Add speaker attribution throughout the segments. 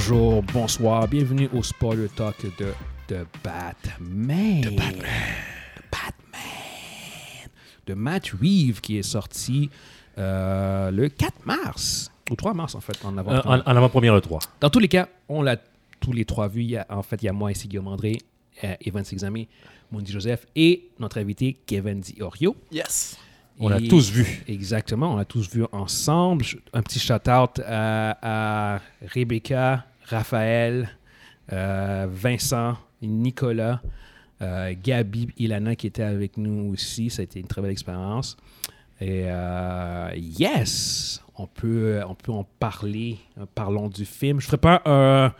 Speaker 1: Bonjour, bonsoir, bienvenue au Spoiler Talk de, de Batman. De Batman. Batman. De Matt Reeves qui est sorti euh, le 4 mars. Ou 3 mars en fait, en avant.
Speaker 2: Euh, en, en avant-première le 3.
Speaker 1: Dans tous les cas, on l'a tous les trois vu. Il y a- en fait, il y a moi ici, Guillaume André, euh, Evan Sexamé, Mondi Joseph et notre invité Kevin Diorio.
Speaker 3: Yes.
Speaker 2: On l'a tous vu.
Speaker 1: Exactement, on l'a tous vu ensemble. Un petit shout-out à, à Rebecca, Raphaël, euh, Vincent, Nicolas, euh, Gabi, Ilana qui étaient avec nous aussi. Ça a été une très belle expérience. Et euh, yes, on peut, on peut en parler. Parlons du film. Je ne ferai pas un,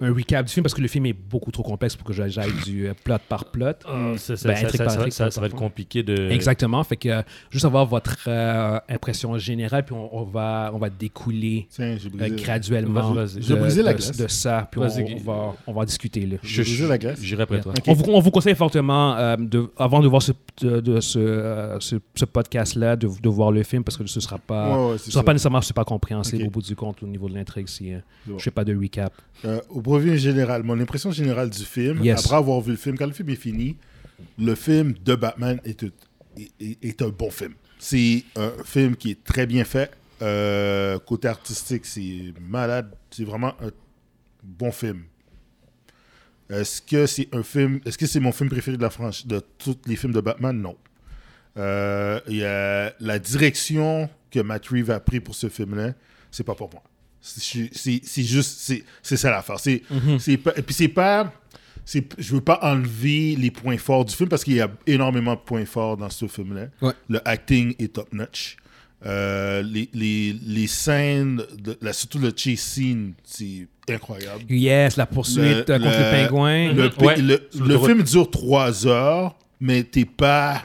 Speaker 1: un recap du film parce que le film est beaucoup trop complexe pour que j'aille du euh, plot par plot.
Speaker 2: Euh, ça,
Speaker 1: Ben, par
Speaker 2: va être
Speaker 1: parfois.
Speaker 2: compliqué de.
Speaker 1: Exactement. Fait que euh, juste avoir votre euh, impression générale, puis on, on va, on va découler
Speaker 4: Tiens,
Speaker 1: euh, graduellement de,
Speaker 4: brisé la
Speaker 1: de- de ça, puis on, va, on va en discuter. Là.
Speaker 2: Je,
Speaker 4: brisé la glace.
Speaker 2: J'irai après toi.
Speaker 1: On, vous, on vous conseille fortement, euh, de, avant de voir ce, de, de ce, euh, ce, ce podcast-là, de, de voir le film parce que ce ne sera pas,
Speaker 4: Ouais, ouais,
Speaker 1: ce sera pas nécessairement super compréhensible
Speaker 4: Ok.
Speaker 1: au bout du compte au niveau de l'intrigue si euh, je fais pas de recap.
Speaker 4: Euh, au brevet général, mon impression générale du film,
Speaker 1: Yes.
Speaker 4: après avoir vu le film, quand le film est fini, le film de Batman est, est- est- est un bon film. C'est un film qui est très bien fait. Euh, côté artistique, c'est malade. C'est vraiment un bon film. Est-ce que c'est un film Est-ce que c'est mon film préféré de la franchise de tous les films de Batman? Non. Euh, y a la direction que Matt Reeves a pris pour ce film-là, c'est pas pour moi. C'est juste, c'est ça l'affaire. C'est pas, et puis c'est pas, je veux pas enlever les points forts du film parce qu'il y a énormément de points forts dans ce film-là.
Speaker 1: Ouais.
Speaker 4: Le acting est top notch. Euh, les, les, les scènes, de, la, surtout le chase scene, c'est incroyable.
Speaker 1: Yes, la poursuite euh, contre le, pingouin.
Speaker 4: Le,
Speaker 2: Ouais.
Speaker 4: le-
Speaker 2: l'autoroute.
Speaker 4: film dure trois heures, mais t'es pas.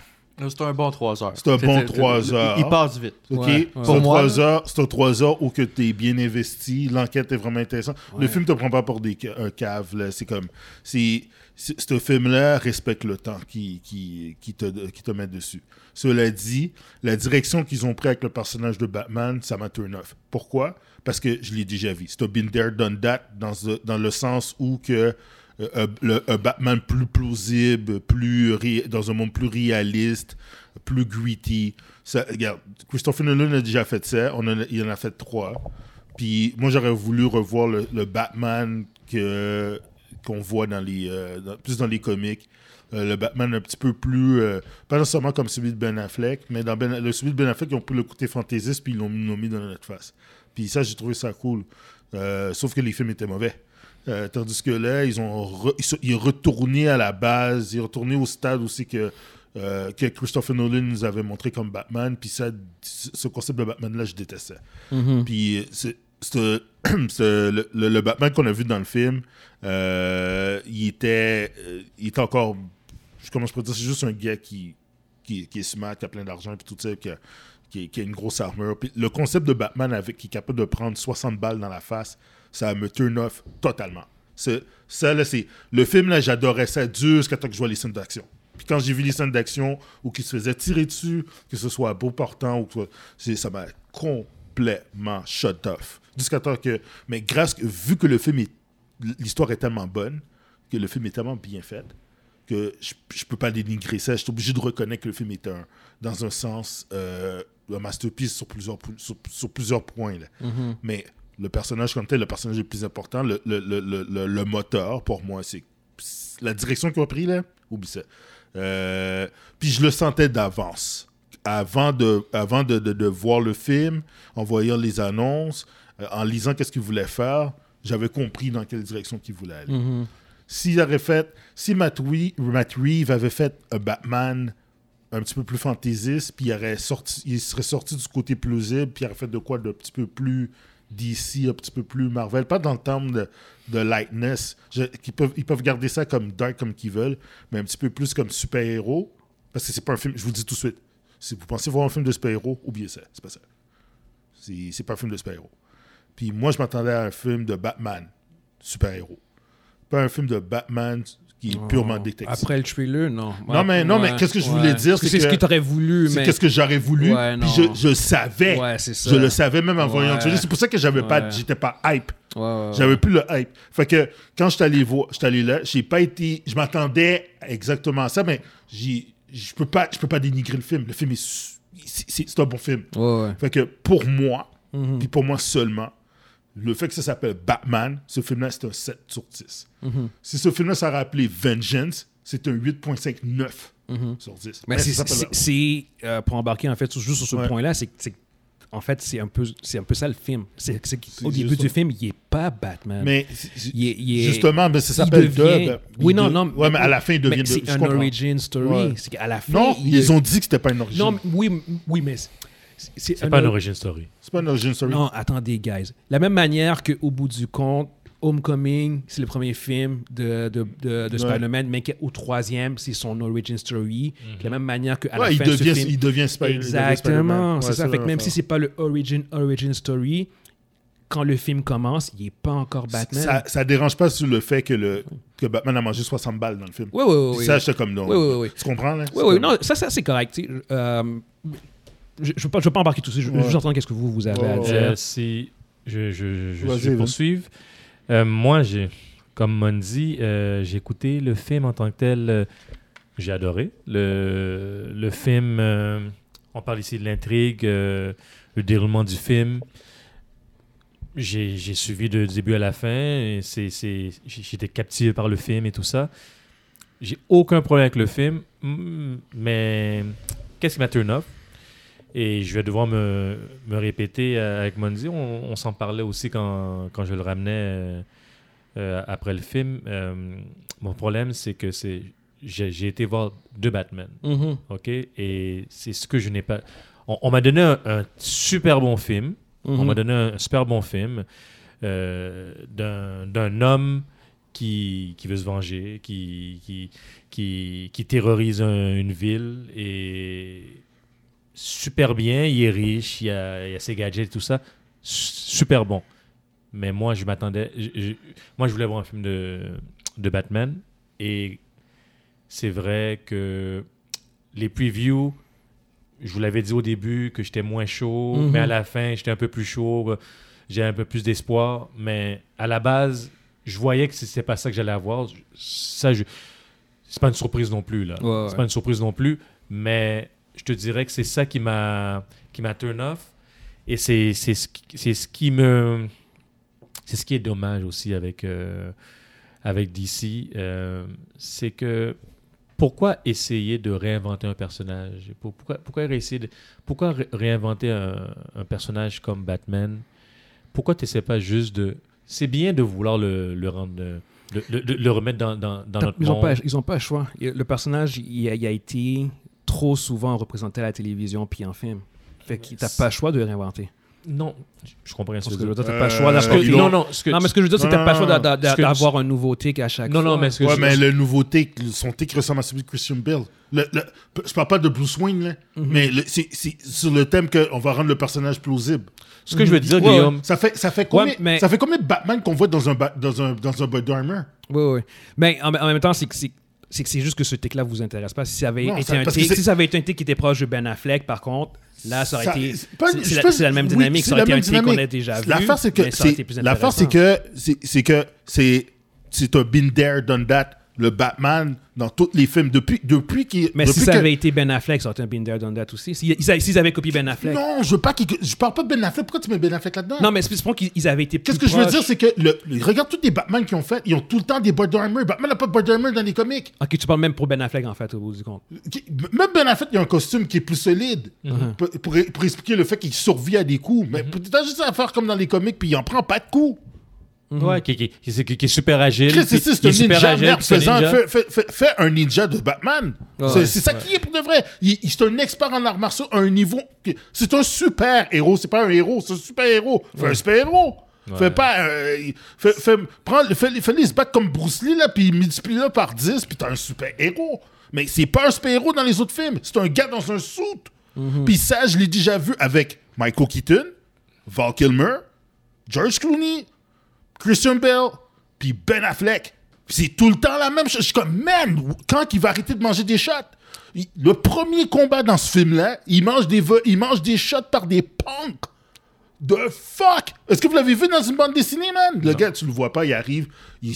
Speaker 3: C'est un bon 3 heures.
Speaker 4: C'est un bon
Speaker 3: C'est-
Speaker 4: trois
Speaker 3: il-
Speaker 4: heures.
Speaker 3: Il passe vite.
Speaker 4: Ok,
Speaker 1: Ouais, ouais.
Speaker 4: c'est
Speaker 3: Pour
Speaker 4: un
Speaker 3: moi,
Speaker 4: trois heures, c'est un trois heures où que t'es bien investi, l'enquête est vraiment intéressante. Le film te prend pas pour des un cave, là. C'est comme, c'est, ce film-là respecte le temps qui, qui, qui te, qui te met dessus. Cela dit, la direction qu'ils ont pris avec le personnage de Batman, ça m'a turn off. Pourquoi? Parce que je l'ai déjà vu. C'est un been there, done that, dans, ce- dans le sens où que euh, un- le- un Batman plus plausible, plus dans un monde plus réaliste, plus gritty. Ça, regarde, Christopher Nolan a déjà fait ça. Il en a fait trois. Puis moi, j'aurais voulu revoir le, Batman que qu'on voit dans les euh, plus dans les comics. Euh, le Batman un petit peu plus euh, pas nécessairement comme celui de Ben Affleck, mais dans ben, le celui de Ben Affleck, ils ont pris le côté fantaisiste puis ils l'ont mis dans notre face. Puis ça, j'ai trouvé ça cool. Euh, sauf que les films étaient mauvais. Euh, tandis que là, ils ont re- ils sont- il est retourné à la base, il est retourné au stade aussi que, euh, que Christopher Nolan nous avait montré comme Batman. Puis ça, ce concept de Batman-là, je détestais. Puis c'est- le, le- le Batman qu'on a vu dans le film, euh, il, était, il était encore. Je commence par dire, c'est juste un gars qui, qui, qui est smart, qui a plein d'argent, puis tout ça, qui a, qui, qui a une grosse armure. Puis le concept de Batman avec, qui est capable de prendre 60 balles dans la face, ça me turn off totalement. Ça, là, c'est. Le film, là, j'adorais ça dur jusqu'à temps que je vois les scènes d'action. Puis quand j'ai vu les scènes d'action où qu'il se faisait tirer dessus, que ce soit beau portant ou c'est- ça m'a complètement shut off. Jusqu'à temps que. Mais grâce, vu que le film est. L'histoire est tellement bonne, que le film est tellement bien fait, que je, je peux pas dénigrer ça. Je suis obligé de reconnaître que le film est un, dans un sens, euh, un masterpiece sur plusieurs, sur, sur plusieurs points. là. Mais le personnage comme tel, le personnage le plus important, le, le, le, le, moteur, pour moi, c'est la direction qu'il a pris, là, oublie ça. Euh, puis je le sentais d'avance. Avant de, avant de, de, de voir le film, en voyant les annonces, euh, en lisant qu'est-ce qu'il voulait faire, j'avais compris dans quelle direction qu'il voulait aller. S'il avait fait, si Matt, Wee- Matt Reeves avait fait un Batman un petit peu plus fantaisiste, puis il, aurait sorti, il serait sorti du côté plausible, puis il aurait fait de quoi de petit peu plus DC, un petit peu plus Marvel, pas dans le terme de, de lightness, Je- qu'ils peuvent, ils peuvent garder ça comme dark comme qu'ils veulent, mais un petit peu plus comme super-héros, parce que c'est pas un film, je vous le dis tout de suite, si vous pensez voir un film de super-héros, oubliez ça, c'est pas ça. C'est pas un film de super-héros. Puis moi, je m'attendais à un film de Batman, super-héros. Pas un film de Batman qui est purement détective.
Speaker 1: Après le trailer, non.
Speaker 4: Non, mais- non, mais qu'est-ce que je voulais dire,
Speaker 1: que
Speaker 4: c'est
Speaker 1: ce
Speaker 4: que-
Speaker 1: tu aurais voulu,
Speaker 4: C'est
Speaker 1: mais.
Speaker 4: qu'est-ce que j'aurais voulu. Puis je, je savais.
Speaker 1: Ça.
Speaker 4: Je le savais même en voyant le. C'est pour ça que j'avais pas, j'étais pas hype. J'avais plus le hype. Fait que quand je suis allé voir, je allé là, j'ai pas été, je m'attendais exactement à ça, mais je peux pas, je peux pas dénigrer le film. Le film est, c'est, un bon film. Fait que pour moi,
Speaker 1: Mhm.
Speaker 4: puis pour moi seulement, le fait que ça s'appelle Batman, ce film-là, c'est un 7 sur 10.
Speaker 1: Mhm.
Speaker 4: Si ce film-là s'aurait appelé Vengeance, c'est un 8.59 sur 10.
Speaker 1: Mhm. Mais c'est, euh, pour embarquer en fait juste sur ce
Speaker 4: Ouais.
Speaker 1: point-là, c'est, en fait c'est un peu c'est un peu ça le film. C'est, au début du
Speaker 4: ça.
Speaker 1: film, il est pas Batman.
Speaker 4: Mais c'est-
Speaker 1: il est, il est-
Speaker 4: justement, mais ça s'appelle
Speaker 1: devient-
Speaker 4: Dub.
Speaker 1: Oui, non,
Speaker 4: de-
Speaker 1: non.
Speaker 4: Ouais, mais à la fin, il devient de-
Speaker 1: c'est
Speaker 4: je
Speaker 1: un origin story.
Speaker 4: Ouais.
Speaker 1: C'est qu'à la fin.
Speaker 4: Non,
Speaker 1: il-
Speaker 4: ils ont dit que c'était pas une origine.
Speaker 1: Non, mais- oui, oui, mais c'est,
Speaker 2: pas une
Speaker 1: or-
Speaker 2: origin story.
Speaker 4: c'est pas une origin story.
Speaker 1: Non, attendez, guys. La même manière qu'au bout du compte, Homecoming, c'est le premier film de, de, de, de Spider-Man, mais qu'au troisième, c'est son origin story. De la même manière qu'à
Speaker 4: Ouais,
Speaker 1: la
Speaker 4: il
Speaker 1: fin de ce
Speaker 4: devient,
Speaker 1: film.
Speaker 4: il devient devient Spider-Man.
Speaker 1: Exactement,
Speaker 4: Ouais,
Speaker 1: c'est ça. Fait que même si c'est pas le origin, origin story, quand le film commence, il est pas encore Batman.
Speaker 4: Ça, ça dérange pas sur le fait que, le, que Batman a mangé 60 balles dans le film.
Speaker 1: Oui, oui, oui. Oui.
Speaker 4: Ça, j'étais comme non.
Speaker 1: Oui, oui, oui.
Speaker 4: Tu comprends, là?
Speaker 1: Oui, oui,
Speaker 4: comme-
Speaker 1: non, ça, ça c'est correct. Euh, je ne veux, pas- je veux pas embarquer tout ça. Je veux
Speaker 4: Ouais.
Speaker 1: juste entendre qu'est-ce que vous, vous avez à
Speaker 4: Ouais,
Speaker 1: dire?
Speaker 2: Euh, si je, je, je,
Speaker 4: Vas-y,
Speaker 2: je vais
Speaker 4: vas-y.
Speaker 2: poursuivre. Euh, moi, j'ai, comme Monzi, euh, j'ai écouté le film en tant que tel. euh, j'ai adoré. Le, le film, euh, on parle ici de l'intrigue, euh, le déroulement du film. J'ai, j'ai suivi de début à la fin. et c'est, c'est, j'ai- j'étais captivé par le film et tout ça. J'ai aucun problème avec le film, mais qu'est-ce qui m'a turn off? Et je vais devoir me, me répéter euh, avec Monzi. On, on s'en parlait aussi quand, quand je le ramenais euh, euh, après le film. Euh, mon problème, c'est que c'est j'ai été voir deux Batman.
Speaker 1: Mhm.
Speaker 2: OK? Et c'est ce que je n'ai pas. On, on m'a donné un, un super bon film. On
Speaker 1: Mhm.
Speaker 2: m'a donné un super bon film d'un d'un homme qui, qui veut se venger, qui, qui, qui, qui terrorise un- une ville et super bien. Il est riche, il a, il a ses gadgets et tout ça. Su- Super bon. Mais moi, je m'attendais. moi, je voulais voir un film de, de Batman et c'est vrai que les previews, je vous l'avais dit au début que j'étais moins chaud,
Speaker 1: Mhm.
Speaker 2: mais à la fin, j'étais un peu plus chaud. J'ai un peu plus d'espoir. Mais à la base, je voyais que c'était pas ça que j'allais avoir. Ça, je... c'est pas une surprise non plus. là.
Speaker 1: Ouais, ouais.
Speaker 2: C'est pas une surprise non plus. Mais je te dirais que c'est ça qui m'a qui m'a turn off. Et c'est ce, qui- c'est ce qui me. C'est ce qui est dommage aussi avec, euh, avec DC. euh, c'est que pourquoi essayer de réinventer un personnage? Pour- Pourquoi, pourquoi, essayer de, pourquoi ré- réinventer un, un personnage comme Batman? Pourquoi tu n'essaies pas juste de. C'est bien de vouloir le, le rendre. le remettre dans, dans, dans notre
Speaker 1: Ils n'ont
Speaker 2: monde.
Speaker 1: pas, ils ont pas le choix. Le personnage, il a, il a été trop souvent représenté à la télévision puis en film. Fait que t'as pas le choix de réinventer.
Speaker 2: Non, je comprends rien ce que
Speaker 1: je veux dire, t'as pas le choix
Speaker 4: Euh,
Speaker 1: d'avoir-
Speaker 2: Parce que-
Speaker 4: ils
Speaker 2: non, non, ce que,
Speaker 1: Non, mais ce que je veux dire, c'est que t'as pas le choix d'avoir un nouveau take à chaque
Speaker 2: Non,
Speaker 1: fois.
Speaker 2: non, mais ce que
Speaker 4: Ouais,
Speaker 2: je-
Speaker 4: mais le nouveau take, son take ressemble à celui de Christian Bale. Le, le- je parle pas de Bruce Wayne, là,
Speaker 1: Mhm.
Speaker 4: mais c'est sur le thème qu'on va rendre le personnage plausible.
Speaker 2: ce que je veux dire,
Speaker 1: Ouais,
Speaker 2: Guillaume,
Speaker 4: Ça fait, ça fait combien,
Speaker 1: mais-
Speaker 4: ça fait combien de Batman qu'on voit dans un, ba- dans un, dans un body armor?
Speaker 1: Oui, oui. Mais en, en même temps, c'est que c'est que c'est juste que ce take-là vous intéresse pas. Si ça avait
Speaker 4: Non,
Speaker 1: été
Speaker 4: ça-
Speaker 1: un
Speaker 4: parce que
Speaker 1: take,
Speaker 4: c'est-
Speaker 1: si ça avait été un take qui était proche de Ben Affleck, par contre, là, ça aurait
Speaker 4: Ça-
Speaker 1: été.
Speaker 4: c'est
Speaker 1: la, même
Speaker 4: oui,
Speaker 1: dynamique.
Speaker 4: c'est
Speaker 1: ça aurait été un take qu'on
Speaker 4: dynamique.
Speaker 1: a déjà vu.
Speaker 4: L'affaire, c'est que, l'affaire, que, c'est que, c'est, c'est un been there, done that, le Batman, dans tous les films, depuis, depuis qu'il,
Speaker 1: Mais
Speaker 4: depuis
Speaker 1: si ça
Speaker 4: que-
Speaker 1: avait été Ben Affleck, ça aurait été un There, Done That aussi. S'ils s'ils- s'ils avaient copié Ben Affleck. Non,
Speaker 4: Non, je veux pas je parle pas de Ben Affleck. Pourquoi tu mets Ben Affleck là-dedans?
Speaker 1: mais c'est pour qu'ils ils avaient été
Speaker 4: Qu'est-ce que je veux dire, c'est que le, regarde tous les Batman qu'ils ont fait, ils ont tout le temps des body armor. Batman n'a pas de dans les comics.
Speaker 1: Ok, tu parles même pour Ben Affleck, en fait, au bout du compte.
Speaker 4: Même Ben Affleck, il a un costume qui est plus solide
Speaker 1: Mhm.
Speaker 4: pour, pour- pour expliquer le fait qu'il survit à des coups. Mais t'as juste à faire comme dans les comics, puis il en prend pas de coups.
Speaker 2: Ouais, qui, qui, qui, est super agile.
Speaker 4: Chris, c'est un ninja,
Speaker 2: agile,
Speaker 4: merde,
Speaker 2: un
Speaker 4: faisant-
Speaker 2: ninja.
Speaker 4: un de Batman. C'est
Speaker 1: ouais.
Speaker 4: ça qui est pour de vrai. Il, il- c'est un expert en arts martiaux à un niveau. C'est un super héros. C'est pas un héros, c'est un super héros. Fais un super héros. Fais pas. euh, il- fais, fais, prends, fais, fais-les se battre comme Bruce Lee, là, puis multiplie-le par 10, puis t'as un super héros. Mais c'est pas un super héros dans les autres films. C'est un gars dans un suit. Puis ça, je l'ai déjà vu avec Michael Keaton, Val Kilmer, George Clooney, Christian Bale, puis Ben Affleck. C'est tout le temps la même chose. Je suis comme, man, quand il va arrêter de manger des shots? Le premier combat dans ce film-là, il mange des, il mange des shots par des punks. The fuck? Est-ce que vous l'avez vu dans une bande dessinée, man? Le gars, tu le vois pas, il arrive, il,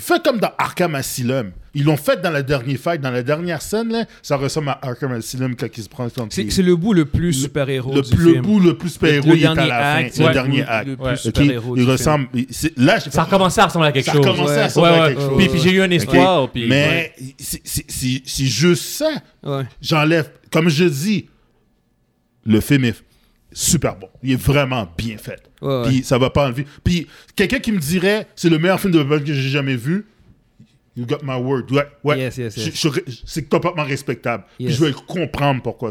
Speaker 4: fait comme dans Arkham Asylum. Ils l'ont fait dans la dernière fight, dans la dernière scène, là, ça ressemble à Arkham Asylum quand il se prend contre
Speaker 1: C'est
Speaker 4: les-
Speaker 1: le bout le plus super-héros
Speaker 4: le, bout le plus super-héros,
Speaker 1: Le
Speaker 4: il est à
Speaker 1: dernier
Speaker 4: la fin.
Speaker 1: acte,
Speaker 4: le
Speaker 1: ouais,
Speaker 4: dernier
Speaker 1: le-
Speaker 4: acte.
Speaker 1: le plus
Speaker 2: Ouais.
Speaker 1: Super-héros
Speaker 4: Il ressemble. Là,
Speaker 2: Ça a recommencé à ressembler à quelque
Speaker 4: Ça
Speaker 2: chose.
Speaker 4: commencé à
Speaker 2: Ouais,
Speaker 4: ressembler à quelque chose.
Speaker 2: Puis, puis j'ai eu un espoir. Puis-
Speaker 4: Mais c'est- juste ça. J'enlève. Comme je dis, le film est super bon. Il est vraiment bien fait.
Speaker 1: Ouais, ouais.
Speaker 4: Puis ça va pas enlever. Puis quelqu'un qui me dirait c'est le meilleur film de Batman que j'ai jamais vu. You got my word. Ouais, ouais.
Speaker 1: Yes, yes, yes.
Speaker 4: Je- je- c'est complètement respectable. Puis je vais comprendre pourquoi.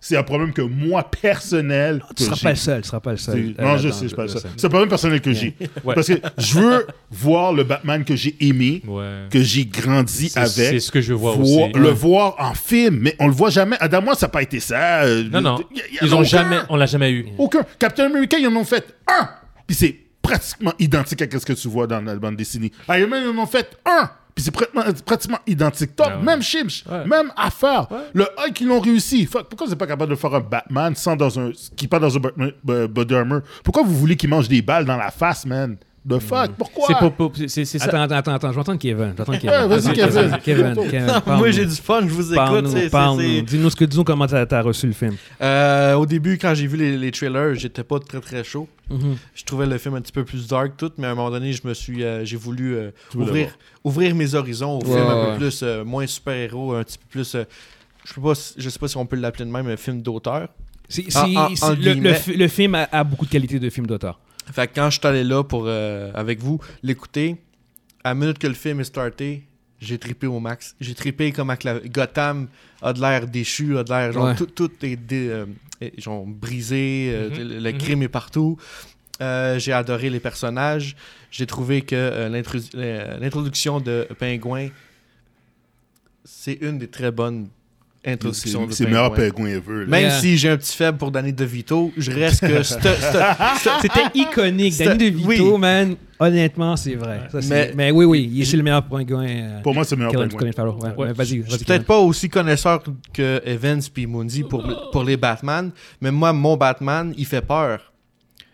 Speaker 4: C'est un problème que moi, personnel.
Speaker 1: Tu seras
Speaker 4: que
Speaker 1: pas le seul, tu seras pas le seul.
Speaker 4: C'est-
Speaker 1: euh,
Speaker 4: non, je sais, je suis pas le seul. C'est un problème personnel que j'ai.
Speaker 2: Ouais.
Speaker 4: Parce que je veux voir le Batman que j'ai aimé,
Speaker 2: Ouais.
Speaker 4: que j'ai grandi avec.
Speaker 2: C'est ce que je veux voir
Speaker 4: voir-
Speaker 2: aussi.
Speaker 4: le
Speaker 2: Ouais.
Speaker 4: voir en film, mais on le voit jamais. Adam, moi, ça n'a pas été ça. euh,
Speaker 2: Non, non.
Speaker 4: y a- y a
Speaker 2: Ils ont
Speaker 4: aucun.
Speaker 2: jamais, on l'a jamais eu.
Speaker 4: Aucun. Captain America, ils en ont fait un. Puis c'est pratiquement identique à ce que tu vois dans la bande dessinée. Iron Man, ils en ont fait un. Puis c'est pratiquement, pratiquement identique. Top,
Speaker 2: Ah ouais.
Speaker 4: même
Speaker 2: Ouais.
Speaker 4: même affaire.
Speaker 2: Ouais.
Speaker 4: Le Hulk, ils l'ont réussi. Fuck, pourquoi vous n'êtes pas capable de faire un Batman sans dans un, qui part dans un body armor? Pourquoi vous voulez qu'il mange des balles dans la face, man? The fuck, pourquoi?
Speaker 2: C'est pour, pour- c'est- c'est c'est ça.
Speaker 1: Attends, attends, attends, attends, je vais entendre Kevin. Je vais entendre
Speaker 4: Ouais,
Speaker 1: Kevin.
Speaker 4: vas-y, Kevin.
Speaker 1: Kevin, Kevin,
Speaker 3: Non, moi, j'ai du fun, je vous écoute. C'est- c'est-
Speaker 1: Dis-nous ce que dis-nous comment t'as as reçu le film.
Speaker 3: Euh, au début, quand j'ai vu les, les trailers, j'étais pas très très chaud.
Speaker 1: Mhm.
Speaker 3: Je trouvais le film un petit peu plus dark tout, mais à un moment donné, je me suis, euh, j'ai voulu euh, ouvrir, ouvrir mes horizons au
Speaker 1: Ouais,
Speaker 3: film un peu plus euh, moins super héros, un petit peu plus. euh, je sais pas, si- je sais pas si on peut l'appeler de même, un film d'auteur.
Speaker 1: C'est-
Speaker 3: En-
Speaker 1: c'est-
Speaker 3: en-
Speaker 1: c'est-
Speaker 3: en
Speaker 1: le, le
Speaker 3: guillemets.
Speaker 1: fi- le film a, a beaucoup de qualités de film d'auteur.
Speaker 3: Fait que quand je suis allé là pour euh, avec vous l'écouter, à la minute que le film est starté, j'ai trippé au max. J'ai trippé comme avec la Gotham a de l'air déchu, a de l'air genre
Speaker 1: Ouais.
Speaker 3: tout, tout est dé- euh, genre brisé, euh,
Speaker 2: Mhm,
Speaker 3: le, le
Speaker 2: mhm.
Speaker 3: crime est partout. Euh, j'ai adoré les personnages. J'ai trouvé que l'introduction de Pingouin, c'est une des très bonnes
Speaker 4: C'est
Speaker 3: introductions de
Speaker 4: c'est le meilleur
Speaker 3: Pingouin.
Speaker 4: ever. là.
Speaker 3: Même
Speaker 1: Yeah.
Speaker 3: si j'ai un petit faible pour Danny DeVito, je reste que
Speaker 1: C'était iconique.
Speaker 3: c'est-
Speaker 1: Danny DeVito,
Speaker 3: oui.
Speaker 1: man, honnêtement, c'est vrai. Ça, c'est-
Speaker 3: Mais-
Speaker 1: mais, oui, oui, il est le meilleur pingouin. euh,
Speaker 4: Pour moi, c'est le meilleur pingouin.
Speaker 1: Ouais,
Speaker 3: Ouais.
Speaker 1: ouais, vas-y,
Speaker 3: suis peut-être pas aussi connaisseur que Evans puis Mundi pour, pour les Batman, mais moi, mon Batman, il fait peur.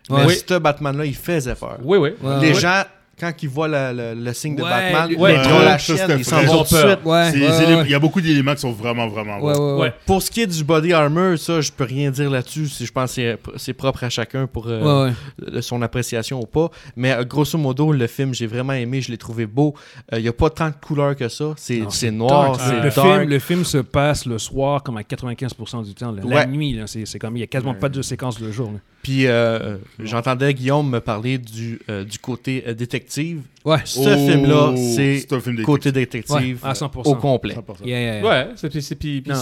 Speaker 3: Mais ce Batman-là, il faisait peur.
Speaker 2: Oui, oui.
Speaker 1: Ouais,
Speaker 3: les
Speaker 1: ouais.
Speaker 3: gens, quand ils voient le, le- le signe de
Speaker 1: Ouais,
Speaker 3: Batman, ouais, ils la
Speaker 4: c'était
Speaker 3: ils s'en vont tout de
Speaker 2: peur.
Speaker 3: suite.
Speaker 1: Ouais.
Speaker 4: Il y a beaucoup d'éléments qui sont vraiment, vraiment
Speaker 1: Ouais,
Speaker 4: bons.
Speaker 1: ouais, ouais.
Speaker 2: Ouais.
Speaker 3: Pour ce qui est du body armor, ça, je peux rien dire là-dessus. Je pense que c'est- c'est propre à chacun pour euh,
Speaker 1: Ouais, ouais.
Speaker 3: le- son appréciation ou pas. Mais euh, grosso modo, le film, j'ai vraiment aimé, je l'ai trouvé beau. Il n'y a pas tant de couleurs que ça. C'est noir, c'est
Speaker 1: le,
Speaker 3: dark.
Speaker 1: film, le film se passe le soir comme à 95% du temps. La, la
Speaker 3: Ouais.
Speaker 1: nuit, c'est c'est comme il n'y a quasiment pas de séquence le jour. là.
Speaker 3: Puis euh, j'entendais Guillaume me parler du, euh, du côté euh, détective.
Speaker 1: Ouais.
Speaker 3: Ce
Speaker 4: Oh,
Speaker 3: film-là, c'est
Speaker 4: c'est un film
Speaker 3: côté détective
Speaker 1: Ouais, à 100%.
Speaker 3: au complet.
Speaker 4: 100%.
Speaker 1: Yeah.
Speaker 2: Ouais, c'est puis puis puis-
Speaker 1: Non.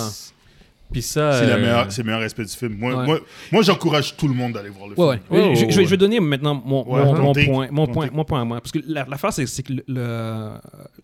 Speaker 2: puis ça.
Speaker 4: C'est la
Speaker 2: euh,
Speaker 4: meilleure- c'est le meilleur aspect du film. Moi,
Speaker 1: Ouais.
Speaker 4: moi, moi j'encourage tout le monde d'aller voir le
Speaker 1: Ouais,
Speaker 4: film.
Speaker 1: ouais.
Speaker 2: Ouais,
Speaker 1: je, je vais-
Speaker 2: ouais.
Speaker 1: je vais donner maintenant mon,
Speaker 4: Ouais,
Speaker 1: mon, mon
Speaker 4: take.
Speaker 1: point, mon, point, mon point à moi. Parce que la- l'affaire, c'est c'est que le- le-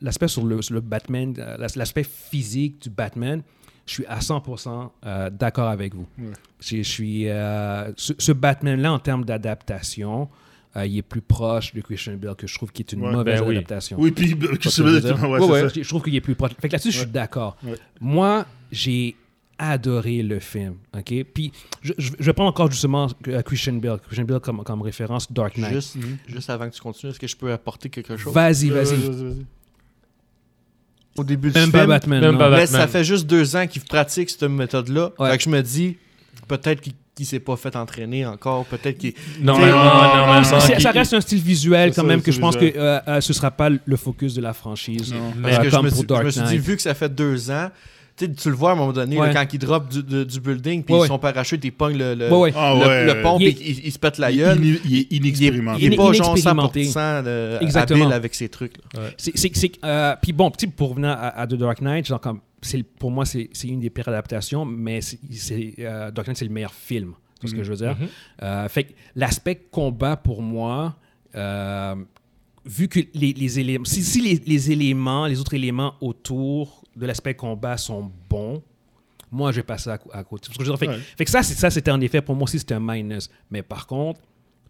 Speaker 1: l'aspect sur le, sur le Batman, euh, l'as- l'aspect physique du Batman, je suis à 100% euh, d'accord avec vous.
Speaker 4: Ouais.
Speaker 1: Je, je suis. euh, ce, ce Batman-là, en termes d'adaptation, euh, il est plus proche de Christian Bale, que je trouve qu'il est une
Speaker 4: Ouais,
Speaker 1: mauvaise
Speaker 2: ben oui.
Speaker 1: adaptation.
Speaker 4: Oui, puis que
Speaker 1: ce que je veux dire?
Speaker 4: ouais,
Speaker 1: Ouais,
Speaker 4: c'est
Speaker 1: ouais,
Speaker 4: ça.
Speaker 1: je je trouve qu'il est plus proche. Fait que là-dessus, je suis d'accord.
Speaker 4: Ouais.
Speaker 1: Moi, j'ai adoré le film. OK? Puis, je, je, je vais prendre encore justement Christian Bale. Christian Bale comme, comme référence, Dark Knight.
Speaker 3: Juste, juste avant que tu continues, est-ce que je peux apporter quelque chose?
Speaker 1: Vas-y, vas-y.
Speaker 4: Vas-y, vas-y.
Speaker 3: Au début du
Speaker 1: Même pas
Speaker 3: film,
Speaker 1: Batman.
Speaker 2: Même
Speaker 1: non.
Speaker 2: pas
Speaker 3: mais ça fait juste deux ans qu'il pratique cette méthode-là.
Speaker 1: Ouais.
Speaker 3: Fait que je me dis, peut-être qu'il ne s'est pas fait entraîner encore, peut-être qu'il... Non,
Speaker 2: normalement.
Speaker 1: C'est- c'est-
Speaker 2: qu'il-
Speaker 1: ça reste un style visuel quand
Speaker 4: ça,
Speaker 1: même que je pense que euh, euh, ce sera pas le focus de la franchise.
Speaker 4: Non.
Speaker 2: Mais-
Speaker 3: Parce que je
Speaker 1: comme
Speaker 3: me,
Speaker 1: pour
Speaker 3: suis- je
Speaker 1: Dark
Speaker 3: me suis dit,
Speaker 1: Knight.
Speaker 3: vu que ça fait deux ans, tu le vois à un moment donné,
Speaker 1: Ouais.
Speaker 3: là, quand il drop du, de- du building, puis
Speaker 1: Ouais,
Speaker 3: son parachute, il pogne le, le,
Speaker 1: Ouais, ouais.
Speaker 4: Ah
Speaker 3: le-
Speaker 4: ouais.
Speaker 3: le pont,
Speaker 1: Il
Speaker 3: puis il, il se pète la gueule.
Speaker 4: il- il est inexpérimenté.
Speaker 3: Il est pas genre
Speaker 1: inexpérimenté.
Speaker 3: 100% euh,
Speaker 1: Exactement.
Speaker 3: habile avec ces trucs.
Speaker 1: euh, puis bon, tu sais, pour revenir à, à The Dark Knight, genre comme, c'est- pour moi, c'est c'est une des pires adaptations, mais c'est- euh, Dark Knight, c'est le meilleur film. C'est ce que je veux dire?
Speaker 2: Mhm.
Speaker 1: Euh, fait que l'aspect combat, pour moi, euh, vu que les, les éléments, si, si les, les éléments, les autres éléments autour de l'aspect combat sont bons, moi, je vais passer à, côté. C'est ce que je. Fait,
Speaker 4: Ouais.
Speaker 1: fait que ça, c'est- ça, c'était en effet, pour moi aussi, c'était un minus. Mais par contre,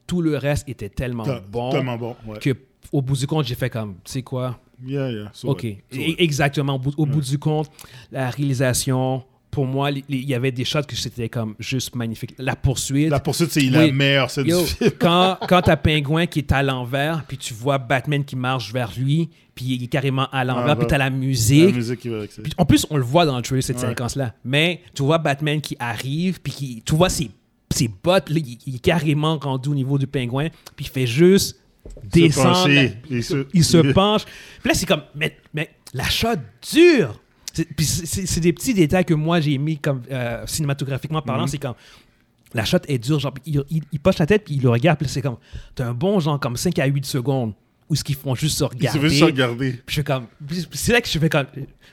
Speaker 1: tout le reste était tellement bon
Speaker 4: Tellement bon. ouais.
Speaker 1: que au bout du compte, j'ai fait comme, tu sais quoi,
Speaker 4: Yeah, yeah. So,
Speaker 1: OK.
Speaker 4: So,
Speaker 1: E-. Exactement. Au bout, au bout du compte, la réalisation, pour moi, il y avait des shots que c'était comme juste magnifique. La poursuite.
Speaker 4: La poursuite, c'est la
Speaker 1: Oui.
Speaker 4: meilleure scène
Speaker 1: Yo,
Speaker 4: du film.
Speaker 1: quand, quand t'as Pingouin qui est à l'envers, puis tu vois Batman qui marche vers lui, puis il est carrément à l'envers,
Speaker 4: Ah,
Speaker 1: puis t'as la
Speaker 4: La
Speaker 1: musique.
Speaker 4: musique qui va avec ça.
Speaker 1: Puis en plus, on le voit dans le trailer, cette
Speaker 4: Ouais.
Speaker 1: séquence-là. Mais tu vois Batman qui arrive, puis qui, tu vois ses, ses bottes, là, il, il est carrément rendu au niveau du pingouin, puis il fait juste descendre.
Speaker 4: pencher,
Speaker 1: la-
Speaker 4: et se-
Speaker 1: il se penche. Puis là, c'est comme, mais, mais la shot dure. C'est- Puis c'est- c'est c'est des petits détails que moi, j'ai mis comme euh, cinématographiquement parlant.
Speaker 4: Mhm.
Speaker 1: C'est comme, la shot est dure. Genre, il, il, il poche la tête, puis il le regarde, puis là, c'est comme, t'as un bon genre comme 5 à 8 secondes où ce qu'ils font juste se regarder.
Speaker 4: veut se regarder.
Speaker 1: Puis je fais comme. C'est là que je fais comme.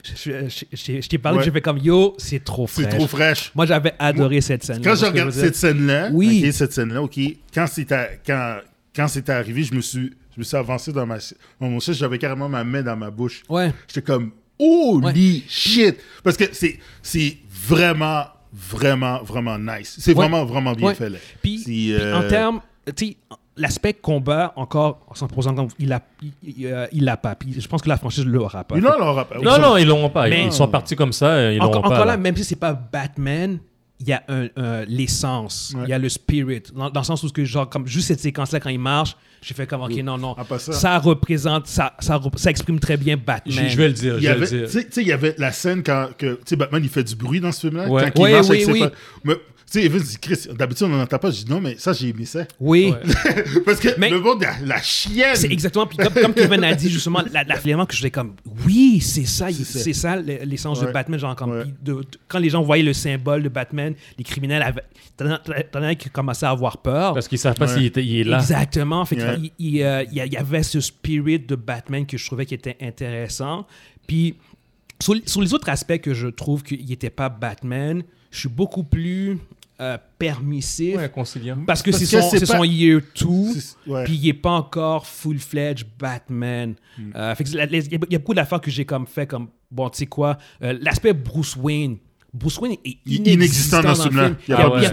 Speaker 1: Je, t'ai parlé,
Speaker 4: Ouais.
Speaker 1: je fais comme yo, c'est trop
Speaker 4: C'est
Speaker 1: fraîche.
Speaker 4: trop fraîche.
Speaker 1: Moi, j'avais adoré cette scène.
Speaker 4: Quand je regarde cette scène-là,
Speaker 1: Oui.
Speaker 4: ok, cette scène-là, ok, quand c'était quand quand c'était arrivé, je me suis je me suis avancé dans ma dans mon siège, j'avais carrément ma main dans ma bouche.
Speaker 1: Ouais.
Speaker 4: J'étais comme holy shit parce que c'est c'est vraiment vraiment vraiment nice. C'est
Speaker 1: Ouais.
Speaker 4: vraiment vraiment bien
Speaker 1: Ouais.
Speaker 4: fait là.
Speaker 1: Puis, puis
Speaker 4: euh,
Speaker 1: en termes. Tu sais, l'aspect combat, encore, 100%, comme il l'a il, il, euh, il l'a pas. Puis je pense que la franchise l'aura pas.
Speaker 4: Non,
Speaker 1: Fait-
Speaker 4: non, rappel.
Speaker 2: Non, non, ils l'auront pas.
Speaker 1: Mais-
Speaker 2: Ils sont partis comme ça, ils l'auront
Speaker 1: encore,
Speaker 2: pas.
Speaker 1: encore là,
Speaker 2: là.
Speaker 1: même si c'est pas Batman, il y a un, un- l'essence, il
Speaker 4: Ouais.
Speaker 1: y a le spirit. Dans, dans le sens où, que, genre, comme juste cette séquence-là, quand il marche, j'ai fait comme, ok, non, non.
Speaker 4: En passant-
Speaker 1: Ça représente, ça, ça, ça exprime très bien Batman.
Speaker 2: Je, je vais le dire.
Speaker 4: Il
Speaker 2: Je
Speaker 4: y
Speaker 2: vais le
Speaker 4: tu
Speaker 2: dire.
Speaker 4: sais- tu sais, il y avait la scène quand que, tu sais, Batman il fait du bruit dans ce film-là.
Speaker 2: Ouais.
Speaker 4: Quand il
Speaker 1: Oui,
Speaker 4: marche
Speaker 1: oui,
Speaker 4: avec ses
Speaker 1: oui.
Speaker 4: pas- Mais, tu sais, Evans dit, Chris, d'habitude on n'en entend pas. Je dis non, mais ça j'ai aimé ça.
Speaker 1: Oui.
Speaker 2: Ouais.
Speaker 4: Parce que
Speaker 1: Mais-
Speaker 4: le monde, la, la chienne.
Speaker 1: C'est exactement. Puis comme, comme Kevin a dit, justement, la, la que je fais comme, oui, c'est ça, c'est ça l'essence de. Batman. Genre, comme,
Speaker 4: Ouais.
Speaker 1: puis de- de- quand les gens voyaient le symbole de Batman, les criminels avaient. T'en as- qui commençaient à avoir peur.
Speaker 2: Parce qu'ils savent pas s'il était- il est là.
Speaker 1: Exactement. Fait il, il, euh, il y avait ce spirit de Batman que je trouvais qui était intéressant. Puis, sur, sur les autres aspects que je trouve qu'il n'était pas Batman, je suis beaucoup plus euh, permissif.
Speaker 2: Ouais, conciliant.
Speaker 1: Parce que c'est son,
Speaker 4: pas-
Speaker 1: son year 2.
Speaker 4: C'est- ouais.
Speaker 1: Puis il n'est pas encore full-fledged Batman.
Speaker 4: Hmm.
Speaker 1: Euh, y, il y a beaucoup d'affaires que j'ai comme fait comme, bon, tu sais quoi, euh, l'aspect Bruce Wayne. Bruce Wayne est inexistant,
Speaker 4: inexistant dans
Speaker 1: dans
Speaker 4: ce
Speaker 1: film.
Speaker 4: Il y
Speaker 1: Il
Speaker 4: a
Speaker 1: n'y a,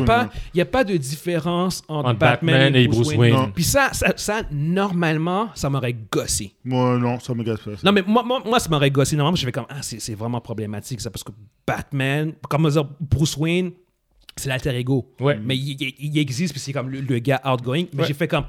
Speaker 2: pas
Speaker 1: a a de différence entre,
Speaker 2: Entre
Speaker 1: Batman,
Speaker 2: Batman et Bruce Wayne.
Speaker 4: Non.
Speaker 1: Puis ça, ça, ça, normalement, ça m'aurait gossé.
Speaker 4: Moi, non, ça me gâte pas.
Speaker 1: Non, mais moi, moi, moi, ça m'aurait gossé. Normalement, je fais comme, ah, c'est vraiment problématique, ça, parce que Batman, comme on dit, Bruce Wayne, c'est l'alter ego.
Speaker 2: Ouais.
Speaker 1: Mais il, il- il existe, puis c'est comme le, le gars outgoing. Mais
Speaker 2: Ouais.
Speaker 1: j'ai fait comme.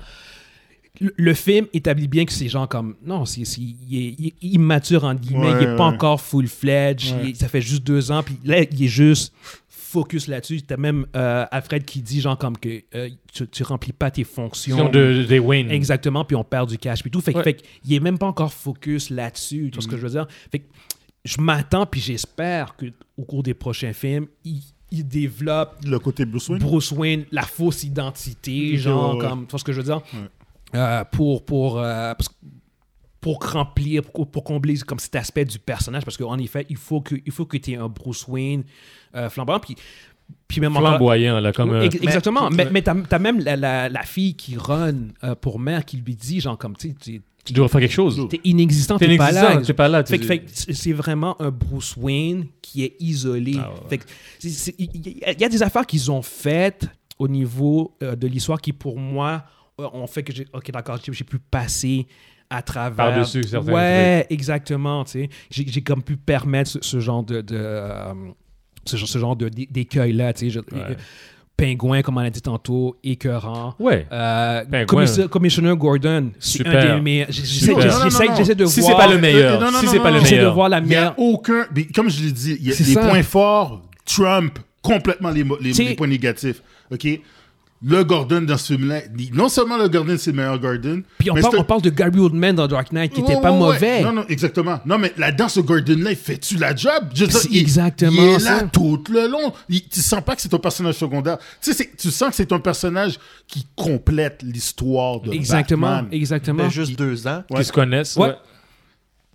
Speaker 1: Le, film établit bien que c'est genre comme. Non, c'est, c'est- il, est, il est immature, entre guillemets.
Speaker 4: Ouais,
Speaker 1: il n'est pas encore full-fledged.
Speaker 4: Ouais.
Speaker 1: il- ça fait juste deux ans. Puis là, il est juste focus là-dessus. T'as même euh, Alfred qui dit, genre, comme que euh, tu, tu remplis pas tes fonctions.
Speaker 2: de, des Wayne.
Speaker 1: Exactement, puis on perd du cash puis tout. Fait, que-
Speaker 2: Ouais.
Speaker 1: fait qu'il est même pas encore focus là-dessus, tu vois ce que je veux dire? Fait que je m'attends puis j'espère qu'au cours des prochains films, il, il développe
Speaker 4: Le côté Bruce Wayne?
Speaker 1: Bruce Wayne, la fausse identité, genre, comme, tu vois ce que je veux dire? Euh, pour, pour, euh, pour remplir, pour, pour combler comme cet aspect du personnage, parce qu'en effet, il faut que, il faut que tu aies un Bruce Wayne euh, flamboyant, puis, puis même
Speaker 2: Flamboyant, là, comme. euh,
Speaker 1: ex- exactement.
Speaker 2: mais-
Speaker 1: Mais, mais t'as, même la, la, la fille qui run euh, pour mère qui lui dit, genre, comme, tu sais, tu-
Speaker 2: dois faire quelque chose.
Speaker 1: t'es inexistant,
Speaker 2: T'es
Speaker 1: pas là.
Speaker 2: t'es pas là.
Speaker 1: Fait, fait c'est vraiment un Bruce Wayne qui est isolé.
Speaker 2: Ah ouais.
Speaker 1: Il y, y a des affaires qu'ils ont faites au niveau de l'histoire qui, pour moi, ont fait que j'ai, ok, d'accord, j'ai pu passer à travers.
Speaker 2: Par-dessus certains
Speaker 1: Ouais, exactement. Tu sais, j'ai, j'ai comme pu permettre ce, ce genre de, de, euh, ce, genre- ce genre de d'é- d'écueil-là. Tu sais, je-
Speaker 2: Ouais.
Speaker 1: Pingouin, comme on a dit tantôt, écœurant.
Speaker 2: Ouais.
Speaker 1: Euh, Commissioner Gordon, c'est un
Speaker 2: Super.
Speaker 1: des meilleurs. J'essaie,
Speaker 2: Super.
Speaker 1: j'essaie-
Speaker 4: Non, non, non, non.
Speaker 1: j'essaie de
Speaker 2: Si
Speaker 1: voir.
Speaker 2: c'est pas le meilleur,
Speaker 4: non, non,
Speaker 2: si
Speaker 4: non,
Speaker 2: c'est
Speaker 4: non,
Speaker 2: pas le
Speaker 4: non.
Speaker 1: J'essaie de
Speaker 2: meilleur.
Speaker 1: voir la
Speaker 4: Il n'y a
Speaker 1: meilleure.
Speaker 4: aucun. mais Comme je l'ai dit, il y a
Speaker 1: C'est ça.
Speaker 4: points forts, Trump, complètement les, mo- les, points négatifs. OK? Le Gordon dans ce film-là, il- non seulement le Gordon, c'est le meilleur Gordon.
Speaker 1: Puis on
Speaker 4: mais
Speaker 1: parle, on parle de Gary Oldman dans Dark Knight qui
Speaker 4: Ouais,
Speaker 1: était pas
Speaker 4: ouais,
Speaker 1: mauvais.
Speaker 4: Non, non, exactement. Non, mais là-dedans, ce Gordon-là, il fait-tu la job? Je dire, il-
Speaker 1: exactement
Speaker 4: Il est là tout le long. Il- tu sens pas que c'est un personnage secondaire. Tu sais, c'est- tu sens que c'est un personnage qui complète l'histoire de
Speaker 1: Exactement,
Speaker 4: Batman.
Speaker 1: exactement.
Speaker 3: fait juste deux ans.
Speaker 4: Ouais.
Speaker 2: Qui se connaissent.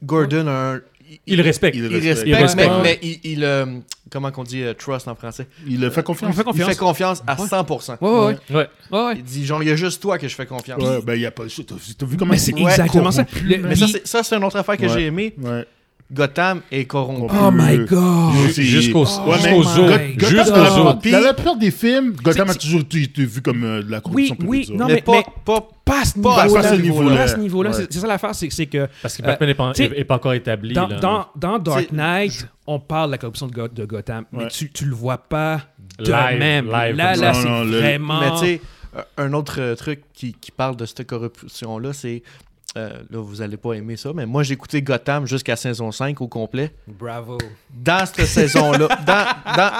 Speaker 3: Gordon a un.
Speaker 4: Il respecte.
Speaker 2: Il respecte.
Speaker 3: mais, mais il, il, euh, comment qu'on dit euh, trust en français?
Speaker 4: Il le fait
Speaker 1: On
Speaker 4: confiance.
Speaker 1: fait
Speaker 3: Il fait confiance à
Speaker 1: Ouais.
Speaker 3: 100%.
Speaker 1: Ouais, ouais, ouais.
Speaker 2: Ouais.
Speaker 1: ouais, ouais.
Speaker 3: Il dit genre, il y a juste toi que je fais confiance.
Speaker 4: Ouais, ben, il y a pas. T'as t'as vu comment
Speaker 1: c'est exactement ça. Le-.
Speaker 3: Mais ça, c'est- ça, c'est une autre affaire que
Speaker 4: Ouais.
Speaker 3: j'ai aimé.
Speaker 4: Ouais.
Speaker 3: Gotham est corrompu.
Speaker 1: Oh my god!
Speaker 2: Jusqu'au
Speaker 1: Oh
Speaker 4: Ouais,
Speaker 2: jusqu'aux autres. Jusqu'aux
Speaker 4: dans la-
Speaker 2: autres.
Speaker 4: Dans la plupart des films, Gotham a toujours été, vu comme euh, de la corruption.
Speaker 1: Oui, oui, non,
Speaker 3: mais,
Speaker 1: mais-
Speaker 3: pas,
Speaker 1: mais-
Speaker 3: pas
Speaker 1: Pas à ce
Speaker 3: Pas à
Speaker 1: niveau-là.
Speaker 4: ce niveau-là.
Speaker 1: Pas à ce niveau-là.
Speaker 4: Ouais.
Speaker 1: C'est ça l'affaire, c'est c'est que
Speaker 2: Parce que
Speaker 1: Euh,
Speaker 2: Batman n'est pas, est pas encore établi.
Speaker 1: dans,
Speaker 2: là.
Speaker 1: dans, dans Dark Knight, on parle de la corruption de, Go- de Gotham, mais tu, tu le vois pas de
Speaker 2: Live,
Speaker 1: même.
Speaker 2: live
Speaker 1: là, là, c'est vraiment...
Speaker 3: Mais tu sais, euh, un autre euh, truc qui, qui parle de cette corruption-là, c'est. Euh, là, vous allez pas aimer ça, mais moi, j'ai écouté Gotham jusqu'à saison 5 au complet.
Speaker 1: Bravo.
Speaker 3: Dans cette saison-là, dans, dans,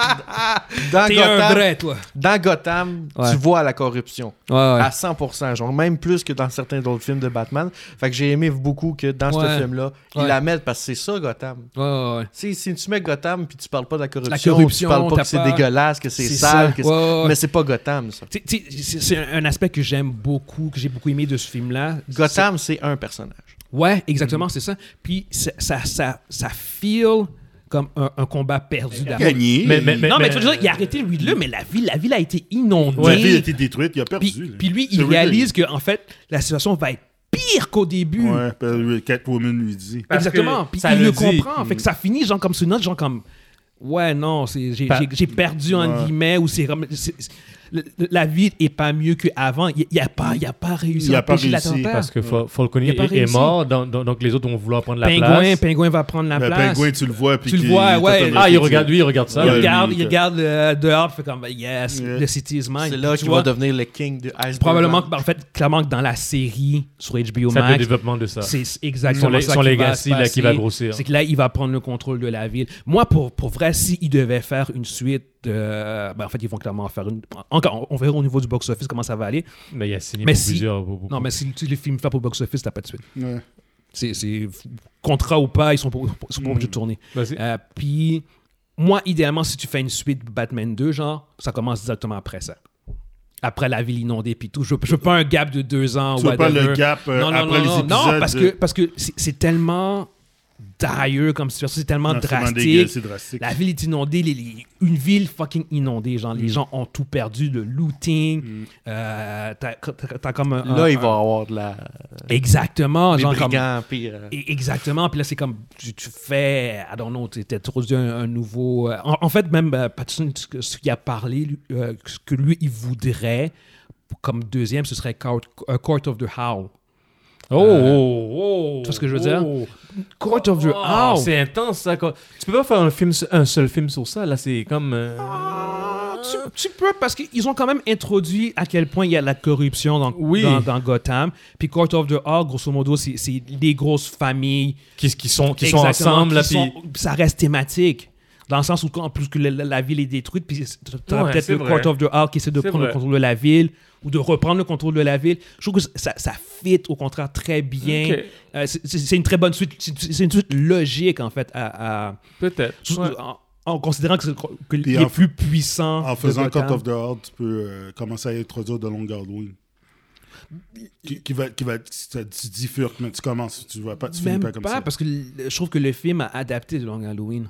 Speaker 3: dans,
Speaker 1: T'es un vrai, toi.
Speaker 3: dans Gotham,
Speaker 1: Ouais.
Speaker 3: tu vois la corruption.
Speaker 1: Ouais, ouais.
Speaker 3: À 100%, genre même plus que dans certains d'autres films de Batman. Fait que j'ai aimé beaucoup que dans
Speaker 1: Ouais.
Speaker 3: ce film-là, ils
Speaker 1: Ouais.
Speaker 3: la mettent parce que c'est ça Gotham.
Speaker 1: Ouais, ouais, ouais.
Speaker 3: Si, si tu mets Gotham puis tu parles pas de la corruption,
Speaker 1: corruption,
Speaker 3: tu parles pas que c'est dégueulasse, que c'est
Speaker 1: C'est
Speaker 3: sale, que
Speaker 1: Ouais,
Speaker 3: c'est-
Speaker 1: ouais, ouais.
Speaker 3: mais c'est pas Gotham ça.
Speaker 1: C'est un aspect que j'aime beaucoup, que j'ai beaucoup aimé de ce film-là.
Speaker 3: Gotham, c'est un personnage.
Speaker 1: Ouais, exactement,
Speaker 3: Mm.
Speaker 1: c'est ça. Puis ça, ça, ça, ça feel comme un, un combat perdu d'avance.
Speaker 4: Gagné.
Speaker 2: Mais- mais- mais-
Speaker 1: Non, mais tu veux dire, il a arrêté Riddler, mais la ville, la ville a été inondée.
Speaker 4: La ville a été détruite, il a perdu.
Speaker 1: Puis, puis lui, il réalise que en fait, la situation va être pire qu'au début.
Speaker 4: Ouais, parce que Catwoman lui dit.
Speaker 2: Parce
Speaker 1: Exactement. Puis
Speaker 2: ça
Speaker 1: il
Speaker 2: le
Speaker 1: le comprend. Fait que ça finit genre comme sur une note, genre comme ouais non, c'est j'ai
Speaker 2: Pa-
Speaker 1: j'ai- j'ai perdu en
Speaker 4: Ouais.
Speaker 1: guillemets ou c'est comme c'est- c'est- le- la vie est pas mieux qu'avant. Il, il a pas il a pas réussi
Speaker 4: Il
Speaker 1: à
Speaker 4: a pas réussi.
Speaker 2: Parce que Fal- Falcone
Speaker 1: Il a pas
Speaker 2: est, est mort, donc, donc- donc les autres vont vouloir prendre la
Speaker 1: Pingouin,
Speaker 2: place.
Speaker 1: Pingouin va prendre la
Speaker 4: Le
Speaker 1: place.
Speaker 4: pingouin, tu le vois. Puis
Speaker 1: Tu le vois, ouais.
Speaker 2: Ah, il regarde, lui, il regarde ça.
Speaker 1: il
Speaker 4: Ouais,
Speaker 1: regarde,
Speaker 4: lui,
Speaker 1: il regarde euh, dehors, fait comme yes,
Speaker 4: Yeah.
Speaker 1: the city is mine.
Speaker 3: C'est là
Speaker 1: Tu
Speaker 3: qu'il va devenir le king de Iceberg.
Speaker 1: Probablement que, en fait, clairement que dans la série sur HBO
Speaker 2: C'est un peu le
Speaker 1: Max,
Speaker 2: développement de ça.
Speaker 1: c'est exactement
Speaker 2: Son,
Speaker 1: ça
Speaker 2: son
Speaker 1: qui va
Speaker 2: legacy là, qui va grossir.
Speaker 1: C'est que là, il va prendre le contrôle de la ville. Moi, pour, pour vrai, s'il devait faire une suite, de- ben, en fait, ils vont clairement en faire une. Encore, on verra au niveau du box-office comment ça va aller.
Speaker 2: Mais il a signé
Speaker 1: Mais
Speaker 2: pour
Speaker 1: si-
Speaker 2: plusieurs. pour- pour-
Speaker 1: Non, mais si, si les films font pour box-office, t'as pas de suite.
Speaker 4: Ouais.
Speaker 1: C'est, c'est contrat ou pas, ils sont pas, ils sont pas obligés de tourner.
Speaker 2: Vas-y.
Speaker 1: Euh, Puis, moi, idéalement, si tu fais une suite Batman 2, genre, ça commence directement après ça. Après la ville inondée, puis tout. Je, je veux pas un gap de deux ans
Speaker 4: Tu veux pas le gap euh,
Speaker 1: non, non,
Speaker 4: après
Speaker 1: non,
Speaker 4: les
Speaker 1: non,
Speaker 4: épisodes.
Speaker 1: non, parce que, parce que c'est, c'est tellement dire comme situation, c'est tellement
Speaker 4: Non, dégueu,
Speaker 1: drastique.
Speaker 4: C'est drastique.
Speaker 1: La ville est inondée, les- les- une ville fucking inondée. Genre, les gens ont tout perdu, le looting.
Speaker 4: Mm.
Speaker 1: euh, t'as, comme un.
Speaker 3: Là,
Speaker 1: un-
Speaker 3: il va avoir de la.
Speaker 1: Exactement.
Speaker 3: Des
Speaker 1: genre comme-
Speaker 3: brigands pire. euh.
Speaker 1: et- Exactement. Puis là, c'est comme, tu, tu fais, I don't know, tu introduit un, un nouveau... euh, En, en fait, même euh, Patterson, ce qu'il a parlé, lui, euh, ce que lui, il voudrait, comme deuxième, ce serait Court, Court of the Howl.
Speaker 2: Oh, oh, oh.
Speaker 1: tu vois ce que je veux dire?
Speaker 2: Oh.
Speaker 1: Court of the
Speaker 2: Oh,
Speaker 1: Howl!
Speaker 2: c'est intense ça. Tu peux pas faire un, film, un seul film sur ça. Là, c'est comme. euh,
Speaker 1: Ah, tu, tu peux, parce qu'ils ont quand même introduit à quel point il y a la corruption dans,
Speaker 2: Oui.
Speaker 1: dans, dans Gotham. Puis Court of the Howl, grosso modo, c'est des grosses familles
Speaker 2: qui, qui sont, qui sont ensemble. Là, puis-
Speaker 1: ça reste thématique. Dans le sens où, en plus que la, la- la ville est détruite, puis tu as
Speaker 2: Ouais,
Speaker 1: peut-être le
Speaker 2: vrai.
Speaker 1: Court of the Howl qui essaie de prendre le contrôle de la ville ou de reprendre le contrôle de la ville. Je trouve que ça, ça fit au contraire très bien. Euh, c'est- une très bonne suite. C'est une suite logique, en fait, à, à-
Speaker 2: Peut-être. Ouais.
Speaker 1: en, en considérant que, c'est- que
Speaker 4: en-
Speaker 1: plus puissants.
Speaker 4: En faisant. Cut of the Heart, tu peux euh, commencer à introduire de Long Halloween. Qui, qui va, qui va, ça bifurque, mais tu commences, tu vas pas, tu finis
Speaker 1: Même
Speaker 4: pas comme ça.
Speaker 1: parce que je trouve que le film a adapté de Long Halloween.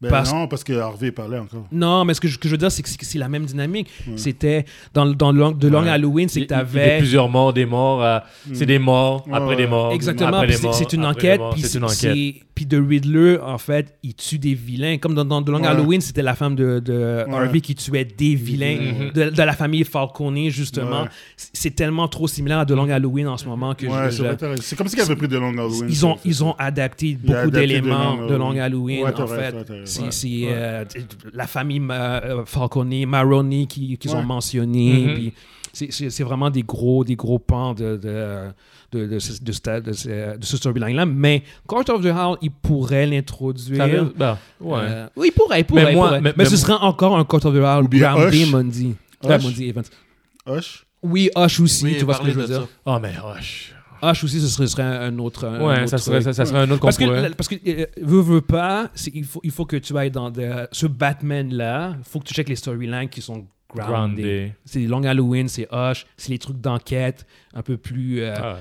Speaker 4: Ben
Speaker 1: parce-
Speaker 4: non, parce que Harvey parlait encore.
Speaker 1: Non, mais ce que je, que je veux dire, c'est que c'est- la même dynamique. C'était dans, dans le long, de Long
Speaker 2: Ouais.
Speaker 1: Halloween, c'est que tu
Speaker 2: il y a
Speaker 1: avais.
Speaker 2: plusieurs morts, des morts. euh, C'est des morts,
Speaker 4: Ouais,
Speaker 2: après
Speaker 4: ouais.
Speaker 2: des morts.
Speaker 1: Exactement,
Speaker 2: après
Speaker 1: puis
Speaker 2: des
Speaker 1: c'est
Speaker 2: morts,
Speaker 1: c'est une
Speaker 2: une enquête.
Speaker 1: puis de Riddler, en fait, il tue des vilains. Comme dans, dans The Long
Speaker 4: Ouais.
Speaker 1: Halloween, c'était la femme de, de
Speaker 4: Ouais.
Speaker 1: Harvey qui tuait des vilains de, de la famille Falcone, justement.
Speaker 4: Ouais.
Speaker 1: C'est- tellement trop similaire à The Long Halloween en ce moment que
Speaker 4: Ouais,
Speaker 1: je-
Speaker 4: c'est comme si ils avaient pris de Long Halloween.
Speaker 1: ils ont, ils ont adapté beaucoup d'éléments
Speaker 4: de Long
Speaker 1: de Long
Speaker 4: Halloween.
Speaker 1: En fait. C'est
Speaker 4: Ouais.
Speaker 1: c'est,
Speaker 4: Ouais.
Speaker 1: euh, la famille euh, Falcone, Maroni qui, qu'ils ont
Speaker 4: Ouais.
Speaker 1: mentionné.
Speaker 2: Mhm.
Speaker 1: puis c'est- vraiment des gros, des gros pans de, de, de, de, ce- de ce- storyline-là. Mais Court of the Howl, il pourrait l'introduire.
Speaker 2: Ça veut- bah, ouais.
Speaker 1: Euh, oui, il pourrait, il pourrait.
Speaker 2: Mais
Speaker 1: il
Speaker 2: moi-
Speaker 1: pourrait.
Speaker 2: mais-
Speaker 1: mais, ce serait encore un Court of the Howl groundé,
Speaker 4: Hush.
Speaker 1: Mundi.
Speaker 4: Hush. Hush?
Speaker 1: Oui, Hush aussi,
Speaker 3: Oui,
Speaker 1: tu vois ce que je veux dire.
Speaker 3: ça.
Speaker 2: Oh, mais rush.
Speaker 1: Hush aussi, ce serait, un autre. un
Speaker 2: Ouais,
Speaker 1: autre
Speaker 2: ça serait, ça, ça serait un autre
Speaker 1: Parce que,
Speaker 2: pourrait.
Speaker 1: parce que euh, veux, veux pas, il faut, il faut que tu ailles dans ce Batman-là, il faut que tu checkes les storylines qui sont grounded.
Speaker 2: Grounded.
Speaker 1: C'est Long Halloween, c'est Hush, c'est les trucs d'enquête un peu plus. euh,
Speaker 2: Ah ouais.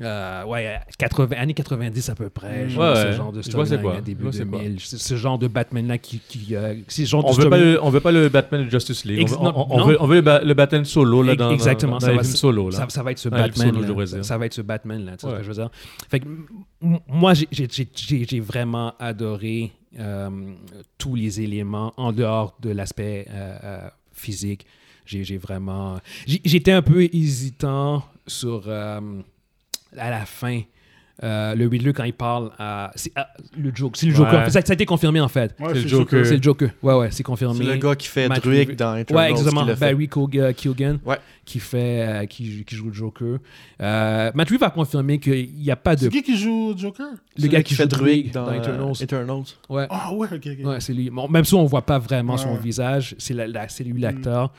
Speaker 1: Euh, ouais, 80, années 90 à peu près.
Speaker 2: Mm.
Speaker 1: genre,
Speaker 2: Ouais,
Speaker 1: ce
Speaker 2: ouais.
Speaker 1: genre de storyline, début
Speaker 2: quoi.
Speaker 1: 2000. C'est ce genre de Batman-là qui. qui euh, genre
Speaker 2: On
Speaker 1: de
Speaker 2: veut,
Speaker 1: story-
Speaker 2: pas le, on veut pas le Batman de Justice League.
Speaker 1: Ex-
Speaker 2: on, veut- on- on veut, on veut le, ba- le Batman solo là, dans,
Speaker 1: Exactement,
Speaker 2: dans,
Speaker 1: ça
Speaker 2: dans les
Speaker 1: va-
Speaker 2: solo. Là.
Speaker 1: Ça, ça va être ce
Speaker 2: Ouais,
Speaker 1: Batman.
Speaker 2: solo,
Speaker 1: là. Ça, ça va être ce Batman là. Tu sais ce
Speaker 2: Ouais.
Speaker 1: que je veux dire? Fait que, moi, j'ai- vraiment adoré euh, tous les éléments en dehors de l'aspect euh, euh, physique. J'ai vraiment. J'étais un peu hésitant sur. Euh, à la fin. euh, le Riddler, quand il parle à. C'est le Joker. C'est le Joker.
Speaker 2: Ouais.
Speaker 1: Ça, ça a été confirmé, en fait.
Speaker 4: Ouais,
Speaker 2: C'est le Joker.
Speaker 1: C'est le Joker. Ouais, ouais, c'est confirmé.
Speaker 3: C'est le gars qui fait
Speaker 1: Matt
Speaker 3: Druig
Speaker 1: Reeves.
Speaker 3: dans Eternals.
Speaker 1: Ouais, exactement.
Speaker 3: qui l'a fait.
Speaker 1: Barry Kog- Keoghan
Speaker 3: Ouais.
Speaker 1: qui fait euh, qui, qui joue le Joker. Euh, Matt Reeves a confirmé qu'il n'y a pas de
Speaker 4: C'est qui qui joue Joker?
Speaker 1: Le
Speaker 3: C'est
Speaker 1: gars
Speaker 3: lui
Speaker 1: qui
Speaker 3: fait
Speaker 1: joue
Speaker 3: Druig dans,
Speaker 1: dans
Speaker 3: euh,
Speaker 1: Eternals.
Speaker 3: Eternals.
Speaker 1: Ouais.
Speaker 4: Ah ouais, ok, ok.
Speaker 1: Ouais, c'est lui. Bon, même si on voit pas vraiment son
Speaker 4: Ouais.
Speaker 1: visage, c'est la, la- c'est
Speaker 3: Mm.
Speaker 1: lui l'acteur.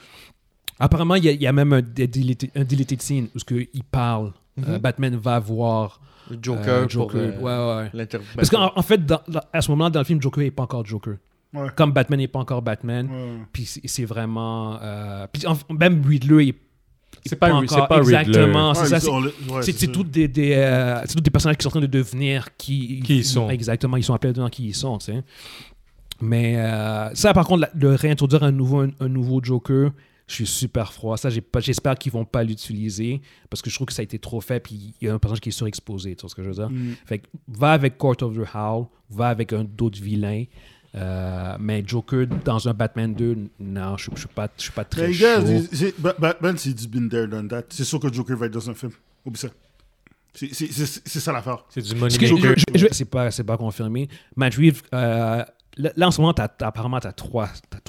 Speaker 1: Apparemment, il y, a- il y a même un, dé- deleted- un deleted scene où ce que il parle. Euh,
Speaker 3: Mhm.
Speaker 1: Batman va voir
Speaker 3: Le
Speaker 1: euh,
Speaker 3: Joker,
Speaker 1: Joker.
Speaker 3: pour euh,
Speaker 1: ouais, Parce qu'en en fait, dans- dans- à ce moment-là, dans le film, Joker n'est pas encore Joker.
Speaker 4: Ouais.
Speaker 1: Comme Batman n'est pas encore Batman.
Speaker 4: Ouais.
Speaker 1: Puis c'est vraiment. euh, puis même Riddler est.
Speaker 2: C'est pas-
Speaker 1: encore-
Speaker 2: c'est pas.
Speaker 1: Exactement. c'est
Speaker 4: Ouais,
Speaker 1: ça, c'est-
Speaker 4: ouais,
Speaker 1: toutes des, des, euh, c'est toutes des personnages qui sont en train de devenir qui,
Speaker 2: Qui ils sont.
Speaker 1: Exactement, ils sont appelés dedans qui ils sont. tu sais. Mais euh, ça, par contre, la- de réintroduire un nouveau, un, un nouveau Joker, je suis super froid. Ça, j'espère qu'ils vont pas l'utiliser parce que je trouve que ça a été trop fait. Puis il y a un personnage qui est surexposé. Tu vois ce que je veux dire?
Speaker 4: Mm.
Speaker 1: Fait que va avec Court of the Howl, va avec un d'autres vilains. Euh, mais Joker dans un Batman 2, non, je je suis pas, je suis pas très
Speaker 4: Mais les gars,
Speaker 1: chaud.
Speaker 4: Batman, c'est du been there, done that. C'est sûr que Joker va être dans un film. Oublie ça. C'est- ça l'affaire.
Speaker 2: C'est du
Speaker 1: je- je- c'est pas, confirmé. Matt Reeves, euh, là, en ce moment, t'as, t'as- apparemment, tu as trois, t'as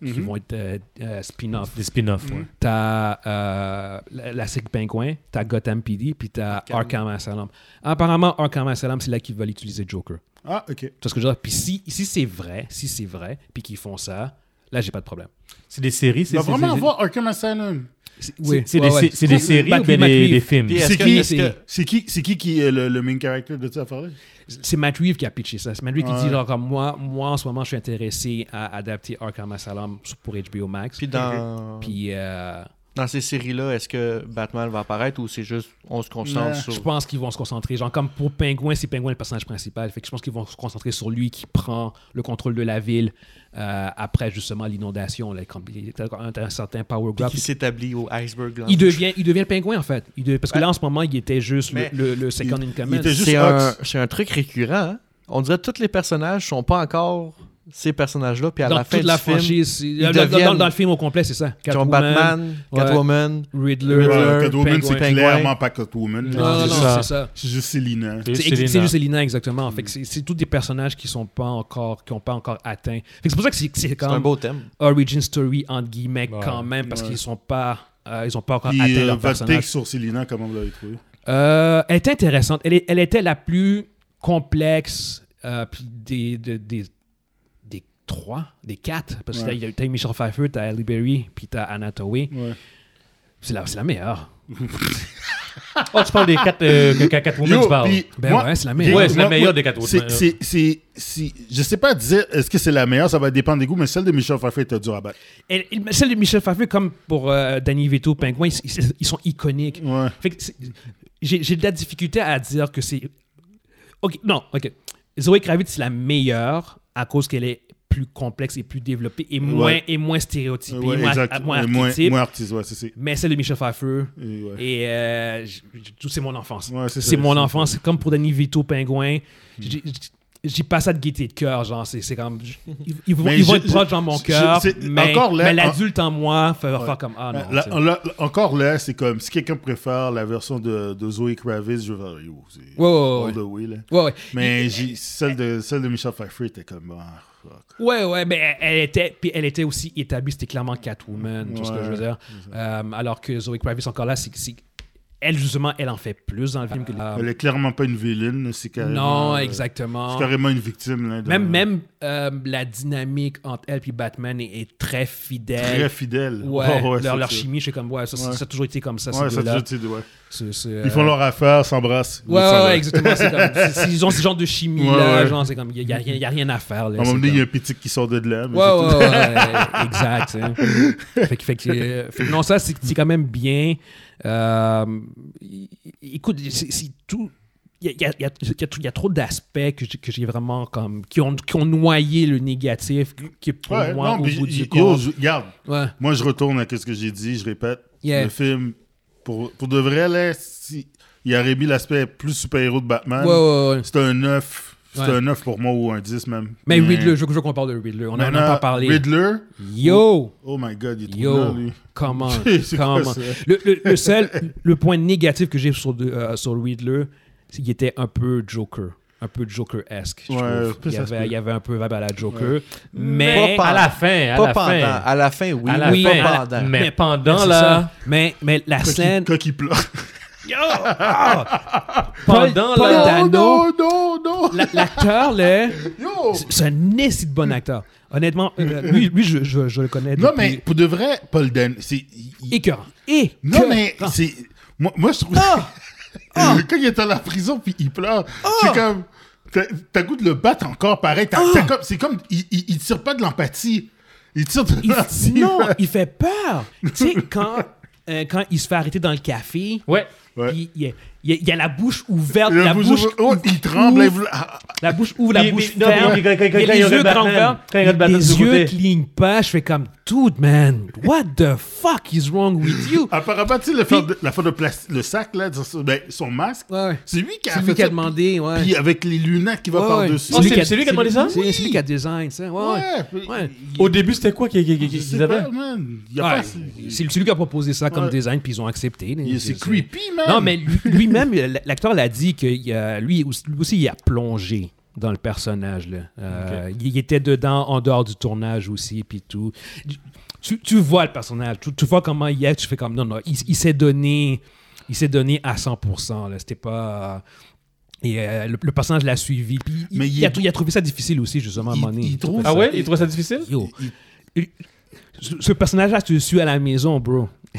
Speaker 1: trois séries qui
Speaker 4: Mhm.
Speaker 1: vont être euh, euh, spin-off.
Speaker 2: Des spin-offs, ouais.
Speaker 1: Tu as la, la série Penguin, tu as Gotham PD, puis tu as
Speaker 3: Arkham.
Speaker 1: Arkham Asylum. Apparemment, Arkham Asylum, c'est là qu'ils veulent utiliser Joker.
Speaker 4: Ah, ok.
Speaker 1: Tu vois ce que je veux dire? Puis si, si c'est vrai, si c'est vrai, puis qu'ils font ça, là, j'ai pas de problème.
Speaker 2: C'est des séries, c'est
Speaker 4: va
Speaker 2: c'est-
Speaker 4: vraiment
Speaker 2: c'est-
Speaker 4: avoir Arkham Asylum.
Speaker 1: C'est,
Speaker 2: c'est- c'est des séries ou des films?
Speaker 4: C'est qui, qui, c'est qui qui est le, le main character de cette affaire-là?
Speaker 1: C'est Matt Reeves qui a pitché ça. C'est Matt Reeves
Speaker 4: Ouais.
Speaker 1: qui dit genre comme moi, moi en ce moment je suis intéressé à adapter Arkham Asylum pour HBO Max.
Speaker 3: Puis dans,
Speaker 1: Puis euh,
Speaker 3: dans ces séries-là, est-ce que Batman va apparaître ou c'est juste on se concentre
Speaker 4: Non.
Speaker 3: sur.
Speaker 1: je pense qu'ils vont se concentrer. Genre comme pour Penguin, c'est Penguin le personnage principal. Fait que je pense qu'ils vont se concentrer sur lui qui prend le contrôle de la ville euh, après justement l'inondation. il a un, un certain power grab.
Speaker 3: qui s'établit au Iceberg Lounge.
Speaker 1: Il devient, il devient le pingouin en fait. Il de- parce que
Speaker 3: Ouais.
Speaker 1: là en ce moment il était juste le-
Speaker 3: Mais-
Speaker 1: le, le second in
Speaker 4: il
Speaker 1: command.
Speaker 4: était juste
Speaker 3: C'est un,
Speaker 4: Ox.
Speaker 3: c'est un truc récurrent. hein. On dirait que tous les personnages sont pas encore ces personnages-là. Puis à
Speaker 1: dans
Speaker 3: la fin
Speaker 1: toute
Speaker 3: du
Speaker 1: la
Speaker 3: film,
Speaker 1: franchise, c'est- dans, dans-
Speaker 3: deviennent-
Speaker 1: dans le film au complet, c'est ça.
Speaker 3: genre
Speaker 1: Catwoman,
Speaker 3: Batman,
Speaker 1: ouais.
Speaker 3: Catwoman,
Speaker 1: Riddler,
Speaker 3: Riddler,
Speaker 4: Ouais, Catwoman,
Speaker 1: Penguin.
Speaker 4: c'est clairement pas Catwoman.
Speaker 1: Non, non,
Speaker 2: c'est
Speaker 1: non,
Speaker 2: ça.
Speaker 1: c'est ça.
Speaker 4: C'est juste Selina.
Speaker 2: C'est
Speaker 1: C'est
Speaker 2: Selena.
Speaker 1: ex- c'est juste Selina, exactement. Fait que c'est- c'est tous des personnages qui sont pas encore, qui ont pas encore atteint. Fait que c'est pour ça que c'est c'est
Speaker 3: c'est un
Speaker 1: comme
Speaker 3: beau thème.
Speaker 1: origin story entre guillemets
Speaker 2: Ouais.
Speaker 1: quand même parce
Speaker 4: Ouais.
Speaker 1: qu'ils sont pas, euh, ils ont pas encore
Speaker 4: Puis,
Speaker 1: atteint
Speaker 4: euh,
Speaker 1: leur
Speaker 4: votre take
Speaker 1: personnage.
Speaker 4: sur Selina, comment vous l'avez trouvé?
Speaker 1: Euh, elle était intéressante. Elle, est- elle était la plus complexe euh, puis des, de- des, des trois, des quatre. Parce que
Speaker 4: Ouais.
Speaker 1: t'as Michelle Pfeiffer, t'as Halle Berry, puis t'as Anna.
Speaker 4: Ouais.
Speaker 1: C'est la, c'est la meilleure.
Speaker 2: Oh, tu parles des quatre euh, Catwoman,
Speaker 4: Yo,
Speaker 2: tu parles.
Speaker 1: Ben
Speaker 4: moi-
Speaker 1: ouais, c'est la meilleure.
Speaker 2: Ouais, c'est la meilleure
Speaker 4: moi,
Speaker 2: des Catwoman.
Speaker 4: c'est- c'est- c'est- c'est- Je sais pas dire est-ce que c'est la meilleure, ça va dépendre des goûts, mais celle de Michel Pfeiffer était dure à battre.
Speaker 1: Elle- elle- celle de Michel Pfeiffer, comme pour euh, Danny Vito, Penguin, ils, ils- ils sont iconiques.
Speaker 4: Ouais.
Speaker 1: Fait que c'est- j'ai j'ai de la difficulté à dire que c'est. Ok, non, ok. Zoé Kravitz, c'est la meilleure à cause qu'elle est plus complexe et plus développée et moins,
Speaker 4: Ouais.
Speaker 1: et moins stéréotypée,
Speaker 4: Ouais,
Speaker 1: moins,
Speaker 4: exact.
Speaker 1: moins
Speaker 4: moins,
Speaker 1: archétype.
Speaker 4: moins artiste, ouais, c'est c'est.
Speaker 1: Mais celle de Michel Pfeiffer,
Speaker 4: Et
Speaker 1: et euh, j- j- c'est mon enfance.
Speaker 4: C'est
Speaker 1: c'est
Speaker 4: ça,
Speaker 1: mon
Speaker 4: c'est
Speaker 1: enfance. C'est comme pour Danny Vito, Pingouin. J'ai- J'ai pas ça de gaieté de cœur, genre, c'est c'est comme. Ils, ils vont, ils vont être proches dans mon cœur, mais, l'adulte en moi fait
Speaker 4: Ouais.
Speaker 1: faire comme. Ah non.
Speaker 4: Encore là, c'est comme si quelqu'un préfère la version de, de Zoe Kravitz, je vais faire yo, c'est
Speaker 1: Ouais, ouais, ouais.
Speaker 4: the way, là.
Speaker 1: Ouais, ouais.
Speaker 4: Mais celle, de, celle de Michel Pfeiffer était comme. Ah, fuck.
Speaker 1: Ouais, ouais, mais elle était, puis elle était aussi établie, c'était clairement Catwoman, tout ce que je veux dire. Euh, alors que Zoe Kravitz, encore là, c'est c'est- elle, justement, elle en fait plus dans le film que. euh,
Speaker 4: Elle est clairement pas une vilaine, c'est carrément.
Speaker 1: non,
Speaker 4: euh,
Speaker 1: exactement.
Speaker 4: C'est carrément une victime. Là, de-
Speaker 1: Même, même euh, la dynamique entre elle et Batman est, est très fidèle.
Speaker 4: Très fidèle.
Speaker 1: Ouais,
Speaker 4: ouais,
Speaker 1: leur, leur chimie, je sais comme, ouais, ça, ça-
Speaker 4: Ouais.
Speaker 1: ça a toujours été comme ça,
Speaker 4: Ouais, ça,
Speaker 1: deux-là.
Speaker 4: tu sais, ouais. Ils font
Speaker 1: euh,
Speaker 4: leur affaire, s'embrassent.
Speaker 1: Ouais, exactement. Comme, ils ont ce genre de
Speaker 4: Ouais, ouais.
Speaker 1: genre, c'est comme, il n'y a, rien- y a rien à faire. Là,
Speaker 4: À un moment donné, il y a un petit qui sort de là. mais
Speaker 1: Ouais, ouais, ouais, exact. hein. fait, fait fait non, ça, c'est quand même bien. Euh, écoute, c'est c'est tout. Il y a, y a- y a- y a trop- d'aspects que j'ai- que j'ai vraiment comme. Qui ont, qui ont noyé le négatif, qui pour
Speaker 4: Ouais,
Speaker 1: moi,
Speaker 4: non,
Speaker 1: au bout du compte.
Speaker 4: je- regarde,
Speaker 1: Ouais.
Speaker 4: moi je retourne à ce que j'ai dit, je répète.
Speaker 1: Yeah.
Speaker 4: Le film, pour, pour de vrai, là, si, il aurait mis l'aspect plus super-héros de Batman.
Speaker 1: Ouais, ouais, ouais.
Speaker 4: C'était un 9. C'était
Speaker 1: Ouais.
Speaker 4: un 9 pour moi ou un 10 même.
Speaker 1: Mais Riddler, je veux qu'on parle de Riddler. On en a pas parlé.
Speaker 4: Riddler,
Speaker 1: Yo!
Speaker 4: oh my god, il est trop
Speaker 1: Yo!
Speaker 4: lui.
Speaker 1: Comment?
Speaker 4: C'est
Speaker 1: comment? Le, le- le seul, le point négatif que j'ai sur, de- euh, sur Riddler, c'est qu'il était un peu Joker. Un peu Joker-esque,
Speaker 4: Ouais,
Speaker 1: Il y, avait, il y avait un peu vibe à la Joker. Mais,
Speaker 3: Pas
Speaker 2: À la fin, à
Speaker 3: Pas
Speaker 2: la
Speaker 3: pendant.
Speaker 2: fin.
Speaker 3: À la fin, oui.
Speaker 2: À la
Speaker 3: mais
Speaker 2: fin.
Speaker 3: pas pendant.
Speaker 2: Mais
Speaker 1: Mais-
Speaker 2: pendant,
Speaker 1: c'est
Speaker 2: là,
Speaker 1: ça. Mais, mais la
Speaker 4: Quand il-
Speaker 1: scène.
Speaker 4: Quand il pleure.
Speaker 1: Yo! Ah!
Speaker 2: pendant,
Speaker 1: Paul
Speaker 2: là,
Speaker 1: Dano.
Speaker 4: non, non, non.
Speaker 1: La- L'acteur, là, c'est- un esti de bon acteur. Honnêtement, euh, lui, lui je, je, je le connais.
Speaker 4: Non,
Speaker 1: depuis-
Speaker 4: mais pour de vrai, Paul Dan, c'est. il-
Speaker 1: Écœurant.
Speaker 4: Non, mais c'est. Moi, moi, je trouve. Quand il est dans la prison puis il pleure, c'est comme. t'as- T'as goût de le battre encore pareil. T'as- t'as comme- C'est comme. Il, il, il tire pas de l'empathie. Il tire de
Speaker 1: Il-
Speaker 4: l'empathie.
Speaker 1: non, il fait peur. tu sais, quand, euh, quand il se fait arrêter dans le café,
Speaker 2: Ouais.
Speaker 4: Ouais.
Speaker 1: puis il, y a, il y a- il y a la bouche ouverte,
Speaker 4: La
Speaker 1: la,
Speaker 4: bouche
Speaker 1: bouche,
Speaker 4: ouverte. Oh, il tremble.
Speaker 1: ouvre, la bouche ouvre, la bouche ferme. les yeux grands ouverts, les yeux clignent pas. Je fais comme, dude, man, what the fuck is wrong with you?
Speaker 4: Apparemment, tu sais, le, de- la de le sac, là, ben, son masque,
Speaker 1: Ouais, ouais.
Speaker 4: c'est lui qui a
Speaker 1: C'est
Speaker 4: fait
Speaker 1: lui qui a
Speaker 4: ça,
Speaker 1: demandé, ouais.
Speaker 4: Puis avec les lunettes qui va
Speaker 1: Ouais,
Speaker 4: par-dessus.
Speaker 2: Oh, c'est- c'est lui qui a demandé ça?
Speaker 1: C'est c'est lui qui a design ça. Ouais, ouais.
Speaker 4: Ouais. puis-
Speaker 1: Ouais.
Speaker 2: Au début, c'était quoi qu'ils qu'ils
Speaker 4: sais
Speaker 2: avaient.
Speaker 1: C'est lui qui a proposé ça comme
Speaker 4: Ouais.
Speaker 1: design, puis ils ont accepté.
Speaker 4: C'est creepy, man.
Speaker 1: Non, mais lui- lui-même, l'acteur l'a dit que lui lui aussi, il a plongé dans le personnage. Là. Euh, il, il était dedans en dehors du tournage aussi, puis tout. Tu, tu vois le personnage, tu, tu vois comment il est, tu fais comme non, non, il, il s'est donné, il s'est donné à 100%. Là. C'était pas. Et euh, le, le personnage l'a suivi. Puis il,
Speaker 4: Mais
Speaker 1: il
Speaker 4: il
Speaker 1: a,
Speaker 4: est-
Speaker 1: il a trouvé ça difficile aussi, justement, à un moment donné.
Speaker 4: trouve-
Speaker 2: Ah ouais? Il trouvait ça difficile?
Speaker 1: Yo. Ce personnage-là, tu le suis à la maison, bro.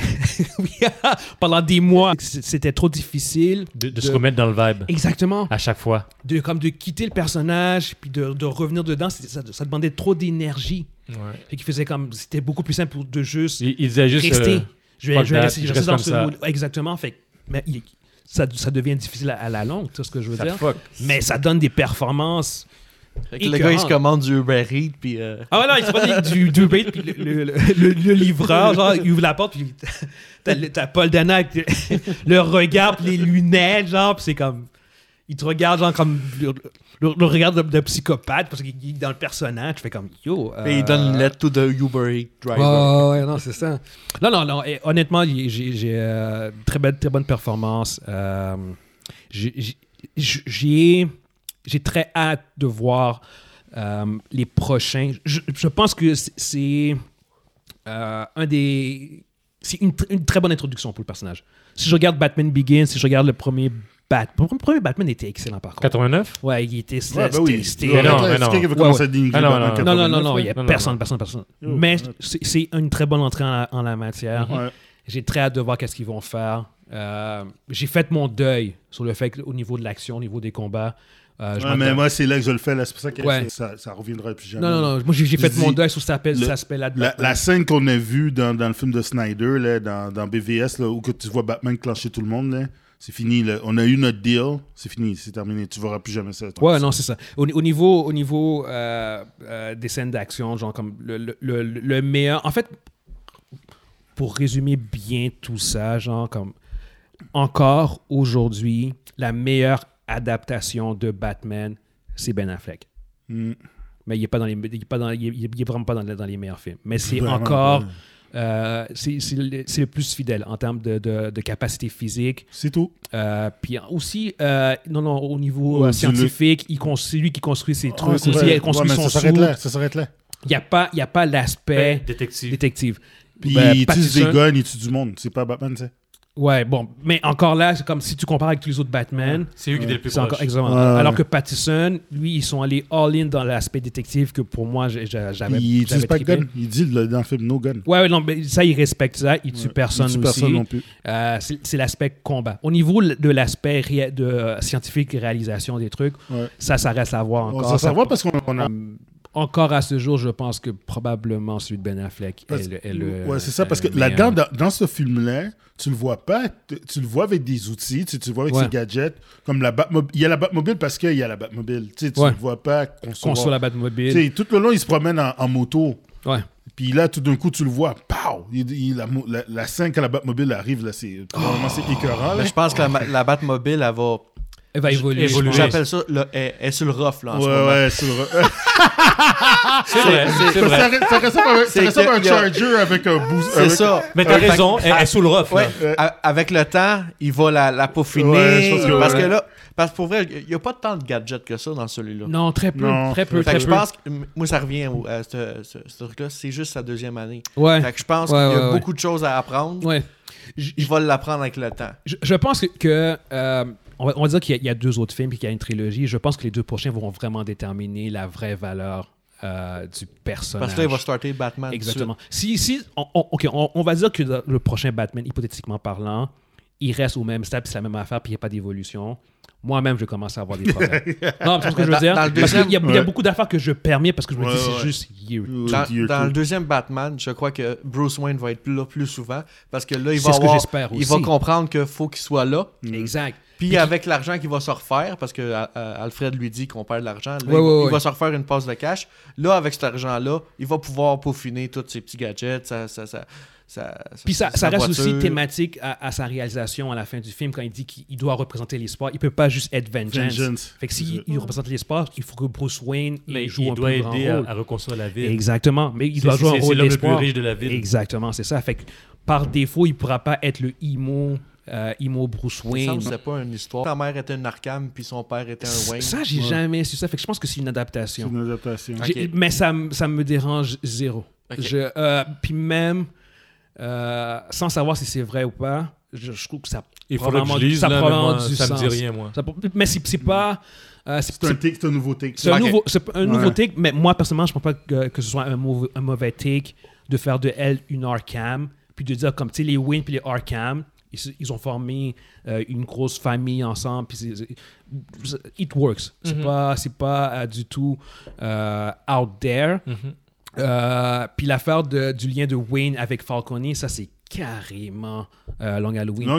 Speaker 1: Pendant des mois, c'était trop difficile.
Speaker 2: De, de se remettre dans le vibe.
Speaker 1: Exactement.
Speaker 2: À chaque fois.
Speaker 1: De, comme de quitter le personnage, puis de, de revenir dedans, ça, ça demandait trop d'énergie.
Speaker 2: Ouais.
Speaker 1: Fait qu'il faisait comme. C'était beaucoup plus simple de juste
Speaker 2: Il, il disait juste.
Speaker 1: rester.
Speaker 2: euh,
Speaker 1: je vais, je rester,
Speaker 2: je reste
Speaker 1: dans ce
Speaker 2: ça.
Speaker 1: mood. Exactement. Fait mais il- ça, ça devient difficile à, à la longue, tu vois ce que je veux
Speaker 2: ça
Speaker 1: dire?
Speaker 2: fuck.
Speaker 1: Mais ça donne des performances.
Speaker 3: Le gars, il se commande du Uber Eats, puis... euh,
Speaker 1: Ah ouais, non, il se passe du, du bait, puis le, le, le- le livreur, genre, il ouvre la porte, puis t'as, Paul Dana avec le, regard, puis les lunettes, genre, puis c'est comme. Il te regarde, genre, comme. Le, regard de, de psychopathe, parce qu'il est dans le personnage, tu fais comme. Yo.
Speaker 3: Et il donne une lettre to the Uber Eats driver.
Speaker 1: Ouais, ouais, non, c'est ça. Non, non, non. et honnêtement, j'ai, euh, très, belle, très bonne performance. Euh, j'ai- j'ai- très hâte de voir euh, les prochains. Je, je pense que c'est- euh, un des. C'est une, tr- une très bonne introduction pour le personnage. Si je regarde Batman Begins, si je regarde le premier Batman. Le premier Batman était excellent par contre.
Speaker 2: 89?
Speaker 1: Ouais, il était. c'était-
Speaker 4: Ouais, ben oui.
Speaker 1: c'était-
Speaker 2: Mais non, mais non.
Speaker 4: veut commencer
Speaker 1: ouais.
Speaker 4: à
Speaker 2: Ah, non, non,
Speaker 1: Non, non, non,
Speaker 4: 89,
Speaker 1: non, il n'y a personne,
Speaker 2: non.
Speaker 1: personne, personne.
Speaker 4: Yo,
Speaker 1: Mais
Speaker 4: ouais.
Speaker 1: c'est une très bonne entrée en la, en la matière.
Speaker 4: Ouais.
Speaker 1: J'ai très hâte de voir qu'est-ce qu'ils vont faire. Euh, J'ai fait mon deuil sur le fait qu'au niveau de l'action, au niveau des combats, euh, je
Speaker 4: Ouais, mais moi, c'est là que je le fais. C'est pour ça que
Speaker 1: Ouais.
Speaker 4: ça, ça reviendra plus jamais.
Speaker 1: Non, non, non. Moi, j'ai fait mon deuil sur cet aspect-là
Speaker 4: La, la scène qu'on a vue dans, dans le film de Snyder, là, dans, dans BVS, là, où que tu vois Batman clencher tout le monde, là, c'est fini. là. On a eu notre deal, c'est fini, c'est terminé. Tu verras plus jamais ça.
Speaker 1: Ouais, non, c'est ça. Au, au niveau, au niveau euh, euh, des scènes d'action, genre comme le, le, le- le meilleur. En fait, pour résumer bien tout ça, genre comme encore aujourd'hui, la meilleure adaptation de Batman, c'est Ben Affleck.
Speaker 4: Mm.
Speaker 1: Mais il n'est pas dans les, il est pas dans, il est, il est vraiment pas dans, les- dans les meilleurs films. Mais c'est encore,
Speaker 4: pas.
Speaker 1: euh, c'est c'est le, plus fidèle en termes de, de, de capacité physique.
Speaker 4: C'est tout.
Speaker 1: Euh, puis aussi, euh, non, non, au niveau
Speaker 4: Ouais,
Speaker 1: scientifique, il c'est lui qui construit ses trucs aussi. Il construit
Speaker 4: Ouais,
Speaker 1: son
Speaker 4: ça s'arrête là. Ça s'arrête là.
Speaker 1: Il n'y a pas, il y a pas l'aspect
Speaker 2: Détective.
Speaker 1: détective.
Speaker 4: Puis
Speaker 1: Ben,
Speaker 4: il utilise des guns, il tue du monde. C'est pas Batman, ça.
Speaker 1: Ouais, bon, mais encore là, c'est comme si tu compares avec tous les autres Batman.
Speaker 2: C'est lui qui était le plus
Speaker 1: C'est
Speaker 2: proche.
Speaker 1: encore exactement.
Speaker 4: Ouais.
Speaker 1: Alors que Pattison, lui, ils sont allés all-in dans l'aspect détective que pour moi, j'avais.
Speaker 4: Il utilise pas gun. Il dit dans le film no gun.
Speaker 1: Ouais, ouais, non, mais ça, il respecte ça. Il tue
Speaker 4: Ouais.
Speaker 1: personne
Speaker 4: Il tue
Speaker 1: aussi.
Speaker 4: personne non plus.
Speaker 1: Euh, c'est l'aspect combat. Au niveau de l'aspect ré- de euh, scientifique et réalisation des trucs,
Speaker 4: Ouais.
Speaker 1: ça, ça reste à voir
Speaker 4: On
Speaker 1: encore.
Speaker 4: s'en
Speaker 1: Ça-
Speaker 4: savoir parce qu'on on a.
Speaker 1: Euh, encore à ce jour, je pense que probablement celui de Ben Affleck
Speaker 4: Parce-
Speaker 1: est le, est le-
Speaker 4: ouais, c'est ça,
Speaker 1: est
Speaker 4: parce que là-dedans, dans, dans ce film-là, tu le vois pas, tu le vois avec des outils, tu, tu le vois avec
Speaker 1: Ouais.
Speaker 4: ses gadgets, comme la Batmobile. Il y a la Batmobile parce qu'il y a la Batmobile. Tu sais, tu
Speaker 1: Ouais.
Speaker 4: le vois pas
Speaker 1: Construire la
Speaker 4: Tu
Speaker 1: Batmobile.
Speaker 4: sais, tout le long, il se promène en, en moto.
Speaker 1: Ouais.
Speaker 4: Puis là, tout d'un coup, tu le vois, pow! Il, il- la, la, la scène quand la Batmobile arrive, là, c'est vraiment c'est écœurant. là.
Speaker 3: Mais je pense que la, la Batmobile, elle va.
Speaker 1: Elle va évoluer.
Speaker 3: J'appelle ça, le, elle, elle est sur le rough, là, en ce
Speaker 4: Ouais,
Speaker 3: moment.
Speaker 4: ouais, c'est vrai.
Speaker 2: C'est vrai, c'est
Speaker 4: ça,
Speaker 2: vrai.
Speaker 4: ça, ça ressemble à, ça un
Speaker 3: a-
Speaker 4: Charger avec un boost.
Speaker 3: C'est
Speaker 4: avec-
Speaker 3: ça.
Speaker 2: Mais t'as raison, elle elle est sous le rough.
Speaker 3: Ouais,
Speaker 2: là.
Speaker 3: avec le temps, il va la, la peaufiner.
Speaker 4: Ouais, que
Speaker 3: parce
Speaker 4: ouais.
Speaker 3: que là, parce que pour vrai, il n'y a pas tant de gadgets que ça dans celui-là.
Speaker 1: Non, très peu.
Speaker 4: Non.
Speaker 1: Très peu,
Speaker 3: Fait
Speaker 1: très
Speaker 3: que je pense que, moi, ça revient à ce, ce- ce truc-là, c'est juste sa deuxième année.
Speaker 1: Ouais.
Speaker 3: Fait que je pense
Speaker 1: Ouais,
Speaker 3: qu'il y a
Speaker 1: ouais, ouais.
Speaker 3: beaucoup de choses à apprendre.
Speaker 1: Ouais.
Speaker 3: Il va l'apprendre avec le temps.
Speaker 1: Je, je pense que, que, euh, on, va, on va dire qu'il y, a- il y a deux autres films et qu'il y a une trilogie. Je pense que les deux prochains vont vraiment déterminer la vraie valeur euh, du personnage.
Speaker 3: Parce que là, il va starter Batman.
Speaker 1: Exactement. Si, si on, on- ok, on, on va dire que le prochain Batman, hypothétiquement parlant, il reste au même stade, c'est la même affaire, puis il n'y a pas d'évolution. Moi-même, je commence à avoir des problèmes. non, c'est ce que je veux
Speaker 3: Dans-
Speaker 1: dire?
Speaker 3: dans le
Speaker 1: Parce qu'il y a, il y a
Speaker 4: deuxième-
Speaker 1: beaucoup d'affaires que je permets parce que je me
Speaker 4: Ouais,
Speaker 1: dis,
Speaker 4: ouais,
Speaker 1: c'est
Speaker 4: ouais.
Speaker 1: juste year.
Speaker 3: Dans,
Speaker 4: Year
Speaker 3: dans
Speaker 4: two.
Speaker 3: le deuxième Batman, je crois que Bruce Wayne va être là plus souvent parce que là, il va avoir, il va comprendre qu'il faut qu'il soit là.
Speaker 1: Exact.
Speaker 3: Puis avec l'argent qu'il va se refaire, parce que euh, euh, Alfred lui dit qu'on perd de l'argent, il, il va se refaire une passe de cash. Là, avec cet argent-là, il va pouvoir peaufiner tous ses petits gadgets, sa, sa,
Speaker 1: Puis ça, ça reste
Speaker 3: voiture.
Speaker 1: aussi thématique à, à sa réalisation à la fin du film quand il dit qu'il doit représenter l'espoir. Il peut pas juste être vengeance.
Speaker 4: Vengeance.
Speaker 1: Fait que s'il il représente l'espoir, il faut que Bruce Wayne il
Speaker 2: Mais
Speaker 1: joue
Speaker 2: il
Speaker 1: un
Speaker 2: doit
Speaker 1: plus
Speaker 2: aider à,
Speaker 1: rôle.
Speaker 2: à reconstruire la ville.
Speaker 1: Exactement. Mais il
Speaker 2: C'est-
Speaker 1: doit jouer
Speaker 2: c'est-
Speaker 1: un
Speaker 2: c'est
Speaker 1: rôle
Speaker 2: l'homme le plus
Speaker 1: d'espoir.
Speaker 2: riche de la ville.
Speaker 1: Exactement, c'est ça. Fait que par défaut, il pourra pas être le emo, euh, emo Bruce
Speaker 3: Il me semble
Speaker 1: Wayne.
Speaker 3: c'était pas une histoire. Sa mère était une Arkham, puis son père était un Wayne.
Speaker 1: Ça, j'ai
Speaker 4: Ouais.
Speaker 1: jamais su ça. Fait que je pense que c'est une
Speaker 4: C'est
Speaker 1: adaptation.
Speaker 4: une adaptation.
Speaker 1: Mais ça, me- ça me dérange zéro. Je, euh, puis même, euh, sans savoir si c'est vrai ou pas, je, je trouve que ça
Speaker 2: Il que je
Speaker 1: probablement-
Speaker 2: lise,
Speaker 1: ça
Speaker 2: là, mais
Speaker 1: probablement
Speaker 2: moi,
Speaker 1: du
Speaker 2: ça me dit rien, moi.
Speaker 1: Ça- mais c'est c'est pas... euh, c'est-
Speaker 4: C'est un
Speaker 1: c'est-
Speaker 4: take, c'est un nouveau take.
Speaker 1: c'est un, nouveau, c'est un nouveau
Speaker 4: Ouais.
Speaker 1: take, mais moi, personnellement, je ne pense pas que, que ce soit un mauvais, un mauvais take de faire de elle une Arkham, puis de dire comme, tu sais, les Wayne puis les Arkham, ils, ils ont formé euh, une grosse famille ensemble, puis c'est- c'est- it works. C'est pas, c'est pas euh, du tout euh, out there.
Speaker 2: Mhm.
Speaker 1: Euh, puis l'affaire du lien de Wayne avec Falcone, ça, c'est carrément euh, Long Halloween.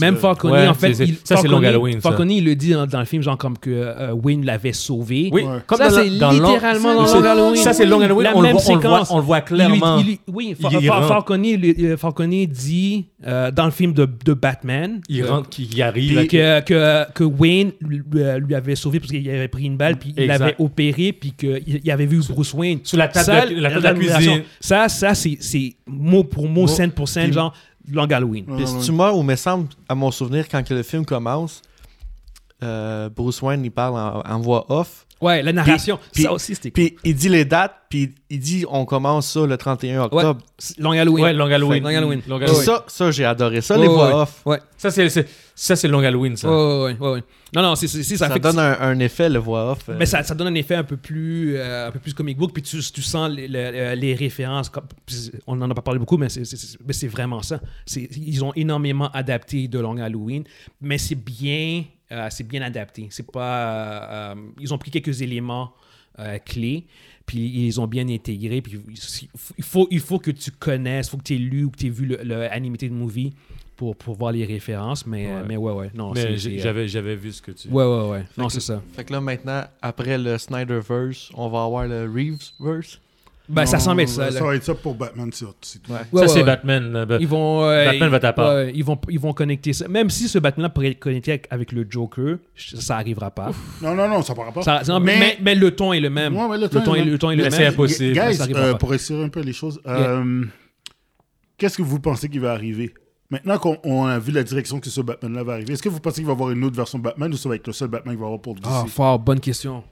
Speaker 1: Même. Falcone,
Speaker 2: Ouais,
Speaker 1: en fait, il-
Speaker 2: ça, c'est
Speaker 1: Falcone-
Speaker 2: Long Halloween, ça.
Speaker 1: Falcone, il le dit dans, dans le film, genre comme que euh, Wayne l'avait sauvé.
Speaker 2: Oui,
Speaker 4: Ouais.
Speaker 2: comme
Speaker 1: ça,
Speaker 2: dans,
Speaker 1: c'est littéralement dans Long Halloween.
Speaker 2: Ça, c'est Long Halloween.
Speaker 1: La
Speaker 2: On le,
Speaker 1: même
Speaker 2: on, le voit,
Speaker 1: séquence.
Speaker 2: on le voit clairement.
Speaker 1: il oui, Fa-
Speaker 2: Il
Speaker 1: Fa-
Speaker 2: rentre.
Speaker 1: Falcone, lui- euh, Falcone dit euh, dans le film de, de Batman
Speaker 2: Il
Speaker 1: que-
Speaker 2: rentre, qui arrive.
Speaker 1: puis que, que, que Wayne lui, lui avait sauvé parce qu'il avait pris une balle, puis il l'avait opéré, puis qu'il il avait vu Bruce Wayne.
Speaker 2: Sur la table de la, cuisine.
Speaker 1: Ça, ça c'est mot pour mot, scène pour scène, genre Long Halloween.
Speaker 3: Puis si tu meurs, ou me semble, à mon souvenir, quand que le film commence, euh, Bruce Wayne, il parle en, en voix off.
Speaker 1: Ouais, la narration.
Speaker 3: puis-
Speaker 1: ça aussi, c'était
Speaker 3: Puis il dit les dates, puis il dit on commence ça le 31 octobre.
Speaker 1: Long Halloween.
Speaker 2: Ouais, Long Halloween.
Speaker 1: Long Halloween.
Speaker 2: Long
Speaker 3: Puis
Speaker 2: Halloween.
Speaker 3: Ça, ça j'ai adoré ça, les voix
Speaker 1: ouais.
Speaker 3: off.
Speaker 1: Ouais.
Speaker 2: Ça, c'est ça, ça, c'est Long Halloween, ça.
Speaker 1: Ouais, ouais, ouais, ouais. Non, non, c'est c'est- c'est- ça,
Speaker 3: Ça,
Speaker 1: fait
Speaker 3: donne un, un effet, le voix off. euh.
Speaker 1: Mais ça, ça donne un effet un peu plus, euh, un peu plus comic book, puis tu, tu sens les, les- les références. comme- on n'en a pas parlé beaucoup, mais c'est- c'est c'est- mais c'est vraiment ça. C'est- Ils ont énormément adapté de Long Halloween, mais c'est bien, c'est bien adapté. C'est pas, euh, euh, ils ont pris quelques éléments euh, clés, puis ils les ont bien intégrés. Puis il faut, il faut que tu connaisses, il faut que tu aies lu ou que tu aies vu le, le animated movie pour, pour voir les références. Mais euh,
Speaker 2: Ouais.
Speaker 1: mais ouais, ouais. Non, euh,
Speaker 2: j'avais, j'avais vu ce que tu.
Speaker 1: Ouais, ouais, ouais. Non,
Speaker 3: que-
Speaker 1: c'est ça.
Speaker 3: Fait que là, maintenant, après le Snyderverse, on va avoir le Reeveverse.
Speaker 1: Ben, ça semble être ça. là.
Speaker 4: Ça va être ça pour Batman, tout.
Speaker 3: Ouais.
Speaker 2: Ça,
Speaker 1: Ouais,
Speaker 2: c'est
Speaker 1: ouais.
Speaker 2: Batman. là.
Speaker 1: Ils vont, euh,
Speaker 2: Batman va
Speaker 1: ouais, ils vont, ils vont connecter ça. Même si ce Batman-là pourrait être connecté avec, le Joker, ça, ça arrivera pas.
Speaker 4: Non, non, non, ça ne pas.
Speaker 1: Ça- non, mais, mais, mais le ton est le même. Le, ton est, le ton est le
Speaker 2: Mais
Speaker 1: même.
Speaker 2: c'est impossible.
Speaker 1: Ça
Speaker 4: Guys,
Speaker 1: arrivera
Speaker 4: euh,
Speaker 1: pas.
Speaker 4: pour essayer un peu les choses, euh, qu'est-ce que vous pensez qui va arriver? Maintenant qu'on on a vu la direction que ce Batman-là va arriver, est-ce que vous pensez qu'il va y avoir une autre version de Batman ou ça va être le seul Batman qu'il va y avoir pour DC
Speaker 1: Ah, fort, bonne question.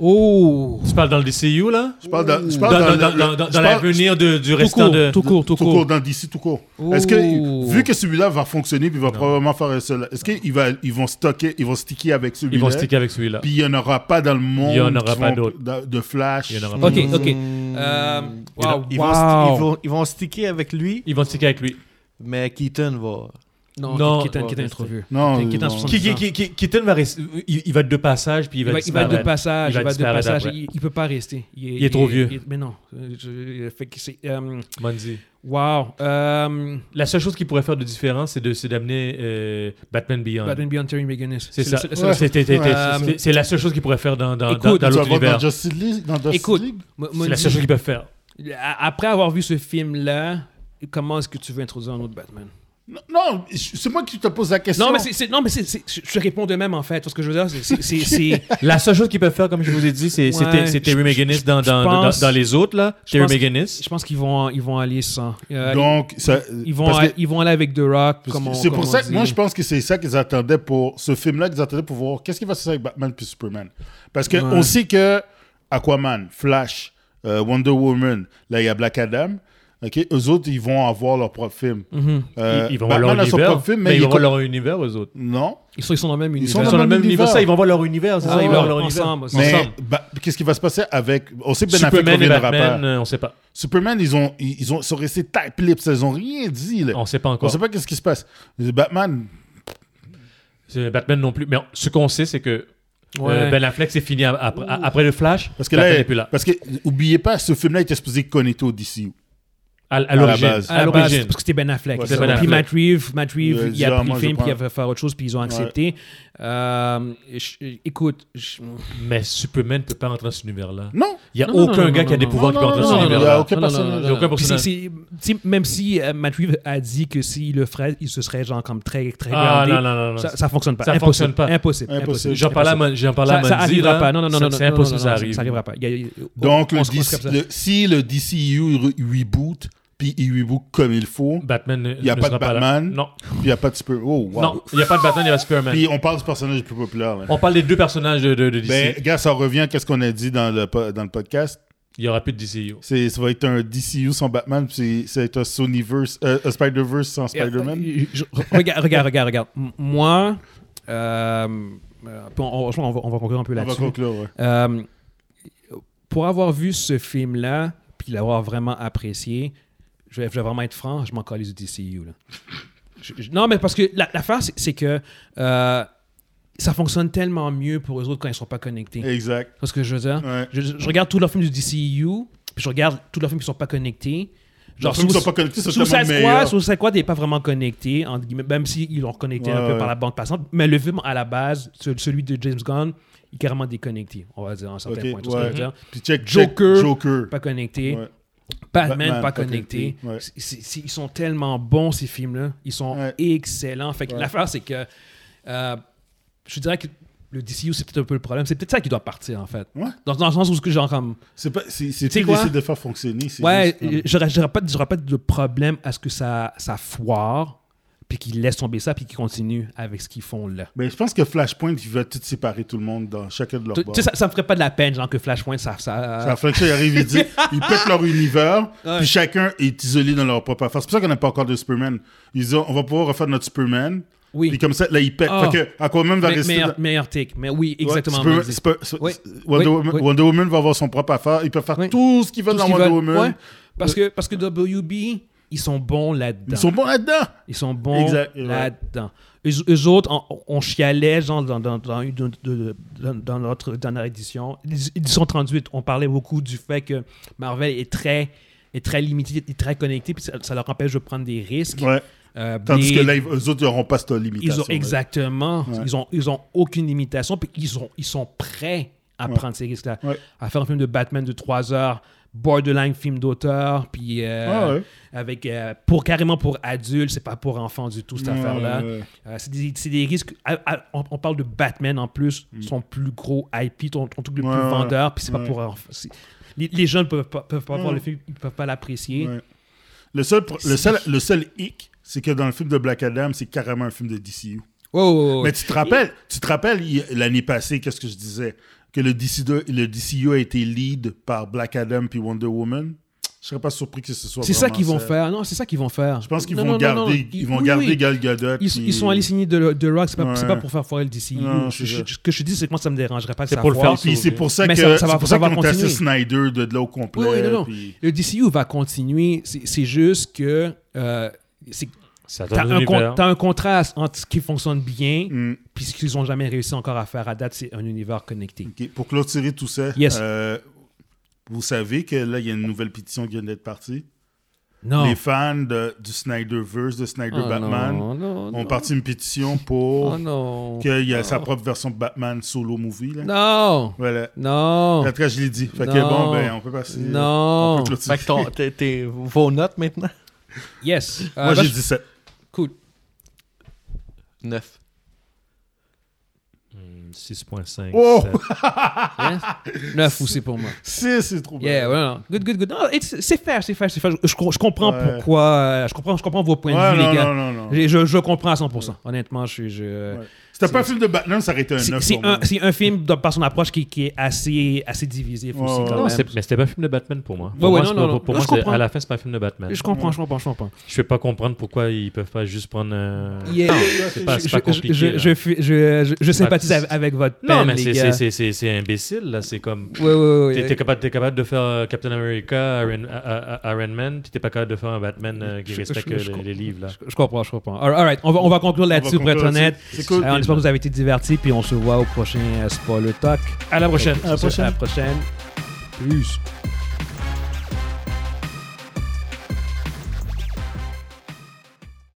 Speaker 1: Oh!
Speaker 2: Tu parles dans le DCU, là?
Speaker 4: Je parle dans, je parle
Speaker 2: dans,
Speaker 4: dans,
Speaker 2: dans,
Speaker 4: le-
Speaker 2: dans- dans
Speaker 4: je parle-
Speaker 2: l'avenir du restant
Speaker 1: court,
Speaker 2: de.
Speaker 1: tout court, tout
Speaker 4: tout
Speaker 1: court.
Speaker 4: court, dans DC tout court. Est-ce que,
Speaker 1: Oh.
Speaker 4: vu que celui-là va fonctionner puis il va probablement faire un seul, est-ce qu'ils ils vont stocker, ils vont sticker avec celui-là?
Speaker 2: Ils vont sticker avec celui-là.
Speaker 4: Puis il n'y en aura pas dans le monde.
Speaker 2: Il y en aura pas d'autres.
Speaker 4: de, Flash.
Speaker 2: Il y en aura pas
Speaker 1: Ok, ok. Euh,
Speaker 3: Ils,
Speaker 1: wow,
Speaker 3: ils vont,
Speaker 1: wow.
Speaker 3: sti- ils, vont, ils vont sticker avec lui,
Speaker 2: Ils vont sticker avec lui.
Speaker 3: mais Keaton va.
Speaker 1: Non,
Speaker 2: Non,
Speaker 1: Keaton,
Speaker 2: va
Speaker 1: Keaton est trop vieux.
Speaker 4: Non,
Speaker 1: Keaton- Keaton a
Speaker 4: non.
Speaker 1: 70
Speaker 2: Qui, qui,
Speaker 1: ans.
Speaker 2: qui, qui- Keaton va rester. Il, il va être de passage, puis il
Speaker 1: Il
Speaker 2: va,
Speaker 1: il va être de passage,
Speaker 2: Il va
Speaker 1: il de passage, il, il peut pas rester.
Speaker 2: Il est trop vieux.
Speaker 1: il- mais non. Euh, je- fait que c'est, euh, wow. Euh,
Speaker 2: La seule chose qu'il pourrait faire de différent, c'est de- c'est d'amener euh, Batman Beyond.
Speaker 1: Batman Beyond Terry McGinnis.
Speaker 2: C'est ça.
Speaker 4: Ouais.
Speaker 2: C'est- la seule chose qu'il pourrait faire dans, dans,
Speaker 1: Écoute,
Speaker 2: dans, l'autre univers.
Speaker 4: dans Justice League, dans Justice
Speaker 1: Écoute,
Speaker 2: C'est la seule chose qu'ils peuvent faire.
Speaker 1: Après avoir vu ce film-là, comment est-ce que tu veux introduire un autre Batman?
Speaker 4: Non, non, c'est moi qui te pose la question.
Speaker 1: Non, mais c'est, c'est- non, mais c'est, c'est- je je réponds de même en fait. Ce que je veux dire, c'est, c'est, c'est- c'est-
Speaker 2: La seule chose qu'ils peuvent faire, comme je vous ai dit, c'est
Speaker 1: Ouais,
Speaker 2: Terry
Speaker 1: je-
Speaker 2: dans, dans,
Speaker 1: pense-
Speaker 2: dans, dans les autres, là. Terry McGinnis.
Speaker 1: je pense qu'ils vont, ils vont aller sans. Euh,
Speaker 4: Donc, ça,
Speaker 1: ils, vont,
Speaker 4: parce que-
Speaker 1: ils vont aller avec The Rock.
Speaker 4: parce
Speaker 1: Comme
Speaker 4: que
Speaker 1: on-
Speaker 4: c'est pour ça que moi, je pense que c'est ça qu'ils attendaient pour ce film-là, qu'ils attendaient pour voir qu'est-ce qui va se passer avec Batman puis Superman. Parce qu'on
Speaker 1: Ouais.
Speaker 4: sait que Aquaman, Flash, euh, Wonder Woman, là, il y a Black Adam. OK? Eux autres, ils vont avoir leur propre film.
Speaker 1: Mhm.
Speaker 4: Euh,
Speaker 2: ils, ils vont avoir leur univers.
Speaker 4: propre film,
Speaker 2: mais
Speaker 4: mais
Speaker 2: ils
Speaker 4: il
Speaker 2: vont avoir leur univers, eux autres.
Speaker 4: Non.
Speaker 1: Ils sont, ils sont dans le même
Speaker 4: Ils
Speaker 1: univers.
Speaker 4: sont
Speaker 2: Ils sont dans le même
Speaker 4: univers.
Speaker 2: univers. Ça, ils vont avoir leur univers. C'est
Speaker 1: Ah
Speaker 2: ça, ils vont
Speaker 1: ouais,
Speaker 2: avoir leur univers.
Speaker 1: ensemble,
Speaker 4: Mais
Speaker 1: ensemble.
Speaker 4: bah, qu'est-ce qui va se passer avec. On sait que Ben Affleck
Speaker 2: Superman et
Speaker 4: reviendra
Speaker 2: Batman,
Speaker 4: pas.
Speaker 2: euh, on sait pas.
Speaker 4: Superman, ils, ont, ils, ils ont, sont restés tight lips. Ils ont rien dit. Là.
Speaker 2: On sait pas
Speaker 4: On
Speaker 2: encore.
Speaker 4: sait pas qu'est-ce qui se passe. Batman,
Speaker 2: C'est Batman non plus. Mais ce qu'on sait, c'est que euh,
Speaker 1: Ouais.
Speaker 2: Ben Affleck, c'est fini ap- après, après le Flash.
Speaker 4: parce que
Speaker 2: Batman
Speaker 4: là,
Speaker 2: n'est plus là.
Speaker 4: parce que oubliez pas, ce film-là était supposé connecter au DCU.
Speaker 2: À, à
Speaker 4: la
Speaker 2: l'origine.
Speaker 4: base.
Speaker 1: À
Speaker 2: À
Speaker 1: la base,
Speaker 2: l'origine.
Speaker 1: parce que c'était Ben Affleck.
Speaker 4: Ouais,
Speaker 1: puis
Speaker 2: Ben Affleck.
Speaker 1: Matt Reeves, Matt Reeves,
Speaker 4: Il a
Speaker 1: il, a pris le film, puis il va faire autre chose, puis ils ont accepté. Euh, je- écoute, je-
Speaker 2: Mais Superman ne peut pas rentrer dans cet univers-là.
Speaker 4: Non.
Speaker 2: Il n'y a
Speaker 1: Non,
Speaker 2: aucun
Speaker 1: non,
Speaker 2: gars
Speaker 1: non,
Speaker 2: qui a des pouvoirs qui peut rentrer dans cet
Speaker 4: non, il y a
Speaker 2: univers-là.
Speaker 4: aucun personnage.
Speaker 2: Il y a aucun
Speaker 1: Puis c'est-
Speaker 2: personnage.
Speaker 1: même si euh, Matt Reeves a dit que s'il le ferait, il se serait genre comme très, très
Speaker 2: Ah non, non, non. non.
Speaker 1: Ça, ça fonctionne pas.
Speaker 2: Ça
Speaker 1: impossible.
Speaker 2: fonctionne pas.
Speaker 1: Impossible.
Speaker 2: J'en parlais à à
Speaker 1: Ça, ça
Speaker 2: Mondi,
Speaker 1: arrivera
Speaker 2: là.
Speaker 1: pas. Non, non, non.
Speaker 2: C'est impossible, ça arrive.
Speaker 1: Ça arrivera pas.
Speaker 4: Donc, si le DCU re- reboot, puis il reboot comme il faut,
Speaker 2: Batman ne
Speaker 4: Il y a
Speaker 2: ne
Speaker 4: pas
Speaker 2: sera
Speaker 4: de
Speaker 2: là.
Speaker 4: Batman.
Speaker 2: Non.
Speaker 4: puis il n'y a pas de Super. Oh, wow.
Speaker 2: Non, il n'y a pas de Batman, il y a Superman.
Speaker 4: Puis on parle du personnage le plus populaire. là.
Speaker 2: On parle des deux personnages de, de, de DC.
Speaker 4: Ben, gars, ça revient à ce qu'on a dit dans le, po- dans le podcast.
Speaker 2: Il n'y aura plus de DCU.
Speaker 4: C'est, ça va être un DCU sans Batman, puis c'est, ça va être un Sonyverse, euh, un Spider-Verse sans Spider-Man.
Speaker 1: Euh, je- regarde, regarde, regarde, regarde. M- Moi, euh, euh, puis on, on- on va, on va conclure un peu
Speaker 4: On va
Speaker 1: là-dessus.
Speaker 4: conclure, ouais.
Speaker 1: Euh, pour avoir vu ce film-là, puis l'avoir vraiment apprécié, je vais, je vais vraiment être franc, je m'en calise du DCU. Là. Je- je- non, mais parce que la- l'affaire, c'est, c'est que euh, ça fonctionne tellement mieux pour eux autres quand ils sont pas connectés.
Speaker 4: Exact.
Speaker 1: C'est ce que je veux dire.
Speaker 4: Ouais.
Speaker 1: Je, regarde tous leurs films du DCU, puis je regarde tous leurs films qui sont pas connectés.
Speaker 4: Genre, qui sont pas connectés, c'est
Speaker 1: Suicide Squad, n'est pas vraiment connecté, entre guillemets, même s'ils l'ont reconnecté un
Speaker 4: Ouais,
Speaker 1: peu
Speaker 4: ouais.
Speaker 1: par la bande passante. Mais le film, à la base, ce- celui de James Gunn, il est carrément déconnecté, on va dire, à un certain
Speaker 4: Ok,
Speaker 1: point. Tu vois ce que
Speaker 4: ouais.
Speaker 1: Joker.
Speaker 4: Joker.
Speaker 1: Pas connecté. Batman,
Speaker 4: Batman,
Speaker 1: pas connecté.
Speaker 4: ouais.
Speaker 1: Ils sont tellement bons, ces films-là. Ils sont
Speaker 4: Ouais.
Speaker 1: excellents. Fait que
Speaker 4: Ouais.
Speaker 1: l'affaire, c'est que euh, je dirais que le DCU, c'est peut-être un peu le problème. C'est peut-être ça qui doit partir, en fait. Dans, dans le sens où, ce que genre, comme.
Speaker 4: C'est pas, c'est, d'essayer de faire fonctionner.
Speaker 1: Ouais, j'aurais pas, pas de problème à ce que ça, ça foire, puis qu'ils laissent tomber ça, puis qu'ils continuent avec ce qu'ils font là.
Speaker 4: Mais je pense que Flashpoint, il va tout séparer tout le monde dans chacun de leurs
Speaker 1: Tu
Speaker 4: bords.
Speaker 1: sais, ça, ça me ferait pas de la peine, genre que Flashpoint, ça. ça,
Speaker 4: Ça fait que ça, ils arrivent, ils disent, ils pètent leur univers, puis chacun est isolé dans leur propre affaire. C'est pour ça qu'on n'a pas encore de Superman. Ils disent, on va pouvoir refaire notre Superman,
Speaker 1: oui,
Speaker 4: puis comme ça, là, ils pètent.
Speaker 1: Ah.
Speaker 4: Fait que Aquaman va rester...
Speaker 1: meilleur, meilleur take. Mais oui, exactement. Oui.
Speaker 4: Wonder,
Speaker 1: Oui,
Speaker 4: Woman,
Speaker 1: oui.
Speaker 4: Wonder Woman va avoir son propre affaire. Ils peuvent faire tout ce qu'ils veulent
Speaker 1: Tout ce
Speaker 4: dans Wonder
Speaker 1: veulent.
Speaker 4: Woman.
Speaker 1: Ouais, parce, que, parce que WB, ils sont bons là-dedans.
Speaker 4: Ils sont bons là-dedans.
Speaker 1: Ils sont bons
Speaker 4: Exact, ouais.
Speaker 1: là-dedans. Eux, eux autres, on, on chialait genre, dans, notre dernière édition. Édition 38, on parlait beaucoup du fait que Marvel est très, est très limité, est très connecté, puis ça, ça leur empêche de prendre des risques.
Speaker 4: Ouais.
Speaker 1: Euh,
Speaker 4: Tandis
Speaker 1: des-
Speaker 4: que là, eux autres, ils n'auront pas cette limitation.
Speaker 1: ils ont
Speaker 4: là.
Speaker 1: exactement,
Speaker 4: Ouais.
Speaker 1: ils ont, ils ont aucune limitation, puis ils, ont, ils sont prêts à prendre ces risques-là. À faire un film de Batman de 3 heures, borderline film d'auteur, puis euh,
Speaker 4: Ah ouais.
Speaker 1: avec euh, pour carrément pour adultes, c'est pas pour enfants du tout cette
Speaker 4: Ouais,
Speaker 1: affaire-là.
Speaker 4: ouais.
Speaker 1: Euh, c'est des, risques. à- à- on, on parle de Batman en plus,
Speaker 4: Mm.
Speaker 1: son plus gros IP, ton, ton truc le plus vendeur, puis c'est pas pour enfants. Les, les jeunes peuvent pas, peuvent pas voir le film, ils peuvent pas l'apprécier.
Speaker 4: Le seul, le, seul, le seul hic, c'est que dans le film de Black Adam, c'est carrément un film de DCU. Mais tu te rappelles, tu te rappelles l'année passée, qu'est-ce que je disais? Que le DCU, le DCU a été lead par Black Adam puis Wonder Woman. Je serais pas surpris que ce soit.
Speaker 1: C'est ça qu'ils vont faire. Non, c'est ça qu'ils vont faire.
Speaker 4: Je pense qu'ils vont
Speaker 1: non,
Speaker 4: garder,
Speaker 1: non.
Speaker 4: ils, vont
Speaker 1: oui,
Speaker 4: garder
Speaker 1: oui.
Speaker 4: Gal Gadot.
Speaker 1: Ils,
Speaker 4: puis-
Speaker 1: ils sont allés signer de, de Rock, c'est pas,
Speaker 4: Ouais.
Speaker 1: pas pour faire foirer le DCU. Je- je-
Speaker 4: ça.
Speaker 1: ce que je dis, c'est que moi, ça me dérangerait pas que
Speaker 2: C'est pour le faire
Speaker 4: Puis c'est pour ça que
Speaker 1: ça- ça va-
Speaker 4: c'est pour
Speaker 1: ça
Speaker 4: ça
Speaker 1: va continuer.
Speaker 4: Snyder de, de là au complet.
Speaker 1: Oui, oui, non, non.
Speaker 4: puis-
Speaker 1: Le DCU va continuer. C'est juste que. euh, c'est- T'as
Speaker 2: un
Speaker 1: un, con- contraste entre ce qui fonctionne bien
Speaker 4: Mm.
Speaker 1: puis ce qu'ils ont jamais réussi encore à faire à date, c'est un univers connecté.
Speaker 4: Pour clôturer tout ça,
Speaker 1: Yes.
Speaker 4: euh, vous savez que là, il y a une nouvelle pétition qui vient d'être partie?
Speaker 1: Non.
Speaker 4: Les fans de- du Snyderverse, de Snyder
Speaker 1: Oh
Speaker 4: Batman,
Speaker 1: non, non,
Speaker 4: ont
Speaker 1: non.
Speaker 4: parti une pétition pour
Speaker 1: Oh
Speaker 4: qu'il y a sa propre version de Batman solo movie. Là.
Speaker 1: Non.
Speaker 4: Voilà.
Speaker 1: Non.
Speaker 4: En tout cas, je l'ai dit. Fait que
Speaker 1: Non.
Speaker 4: bon, ben, on peut passer.
Speaker 1: Non.
Speaker 4: On peut clôturer.
Speaker 3: Fait que ton, vos notes maintenant?
Speaker 1: Yes. Euh,
Speaker 4: Moi,
Speaker 1: bah,
Speaker 4: j'ai
Speaker 1: je-
Speaker 4: 17.
Speaker 1: Cool.
Speaker 3: 9.
Speaker 2: Hmm, 6.5.
Speaker 4: Oh!
Speaker 2: 7.
Speaker 1: Yes. 9 aussi pour moi.
Speaker 4: 6, c'est trop bien.
Speaker 1: Yeah, ouais, non. Good, good, good. It's- c'est fair, c'est fair, c'est fair. Je, je- je comprends
Speaker 4: Ouais.
Speaker 1: pourquoi. euh, je, comprends, je comprends vos points
Speaker 4: Ouais,
Speaker 1: de vue,
Speaker 4: non,
Speaker 1: les gars.
Speaker 4: non, non, non.
Speaker 1: Je, je, comprends à 100%. Honnêtement, je suis. Je...
Speaker 4: C'était pas un film de Batman, ça aurait été un
Speaker 1: C'est
Speaker 4: 9.
Speaker 1: c'est
Speaker 4: pour
Speaker 1: un,
Speaker 4: moi.
Speaker 1: c'est un film de- par son approche qui, qui est assez, assez divisif
Speaker 4: Ouais,
Speaker 1: aussi.
Speaker 4: ouais.
Speaker 1: Quand
Speaker 2: Non,
Speaker 1: même.
Speaker 2: c'est- mais c'était pas un film de Batman pour moi. Pour
Speaker 1: ouais,
Speaker 2: moi,
Speaker 1: non, non,
Speaker 2: pour à la fin, c'est pas un film de Batman.
Speaker 1: Je comprends, je comprends, je comprends.
Speaker 2: Je peux pas comprendre pourquoi ils peuvent pas juste prendre un.
Speaker 1: Yeah.
Speaker 2: c'est pas, compliqué.
Speaker 1: Je,
Speaker 2: là.
Speaker 1: je, je, je, je, je sympathise
Speaker 2: Bah,
Speaker 1: avec, avec votre peine,
Speaker 2: non, mais
Speaker 1: les
Speaker 2: c'est-
Speaker 1: gars.
Speaker 2: c'est- c'est c'est- c'est imbécile, là. C'est comme.
Speaker 1: Ouais, ouais, ouais.
Speaker 2: T'es t'es capable, t'es capable de faire euh, Captain America, Iron, Iron Man, puis t'es pas capable de faire un Batman euh, qui respecte les, livres, là.
Speaker 1: Je, comprends, je comprends. All right, on va, on va conclure là-dessus pour être honnête.
Speaker 4: C'est cool.
Speaker 1: Euh, on espère que vous avez été divertis, puis on se voit au prochain euh, Spoiler Talk. À la prochaine.
Speaker 4: À la prochaine.
Speaker 1: À la prochaine. Peace.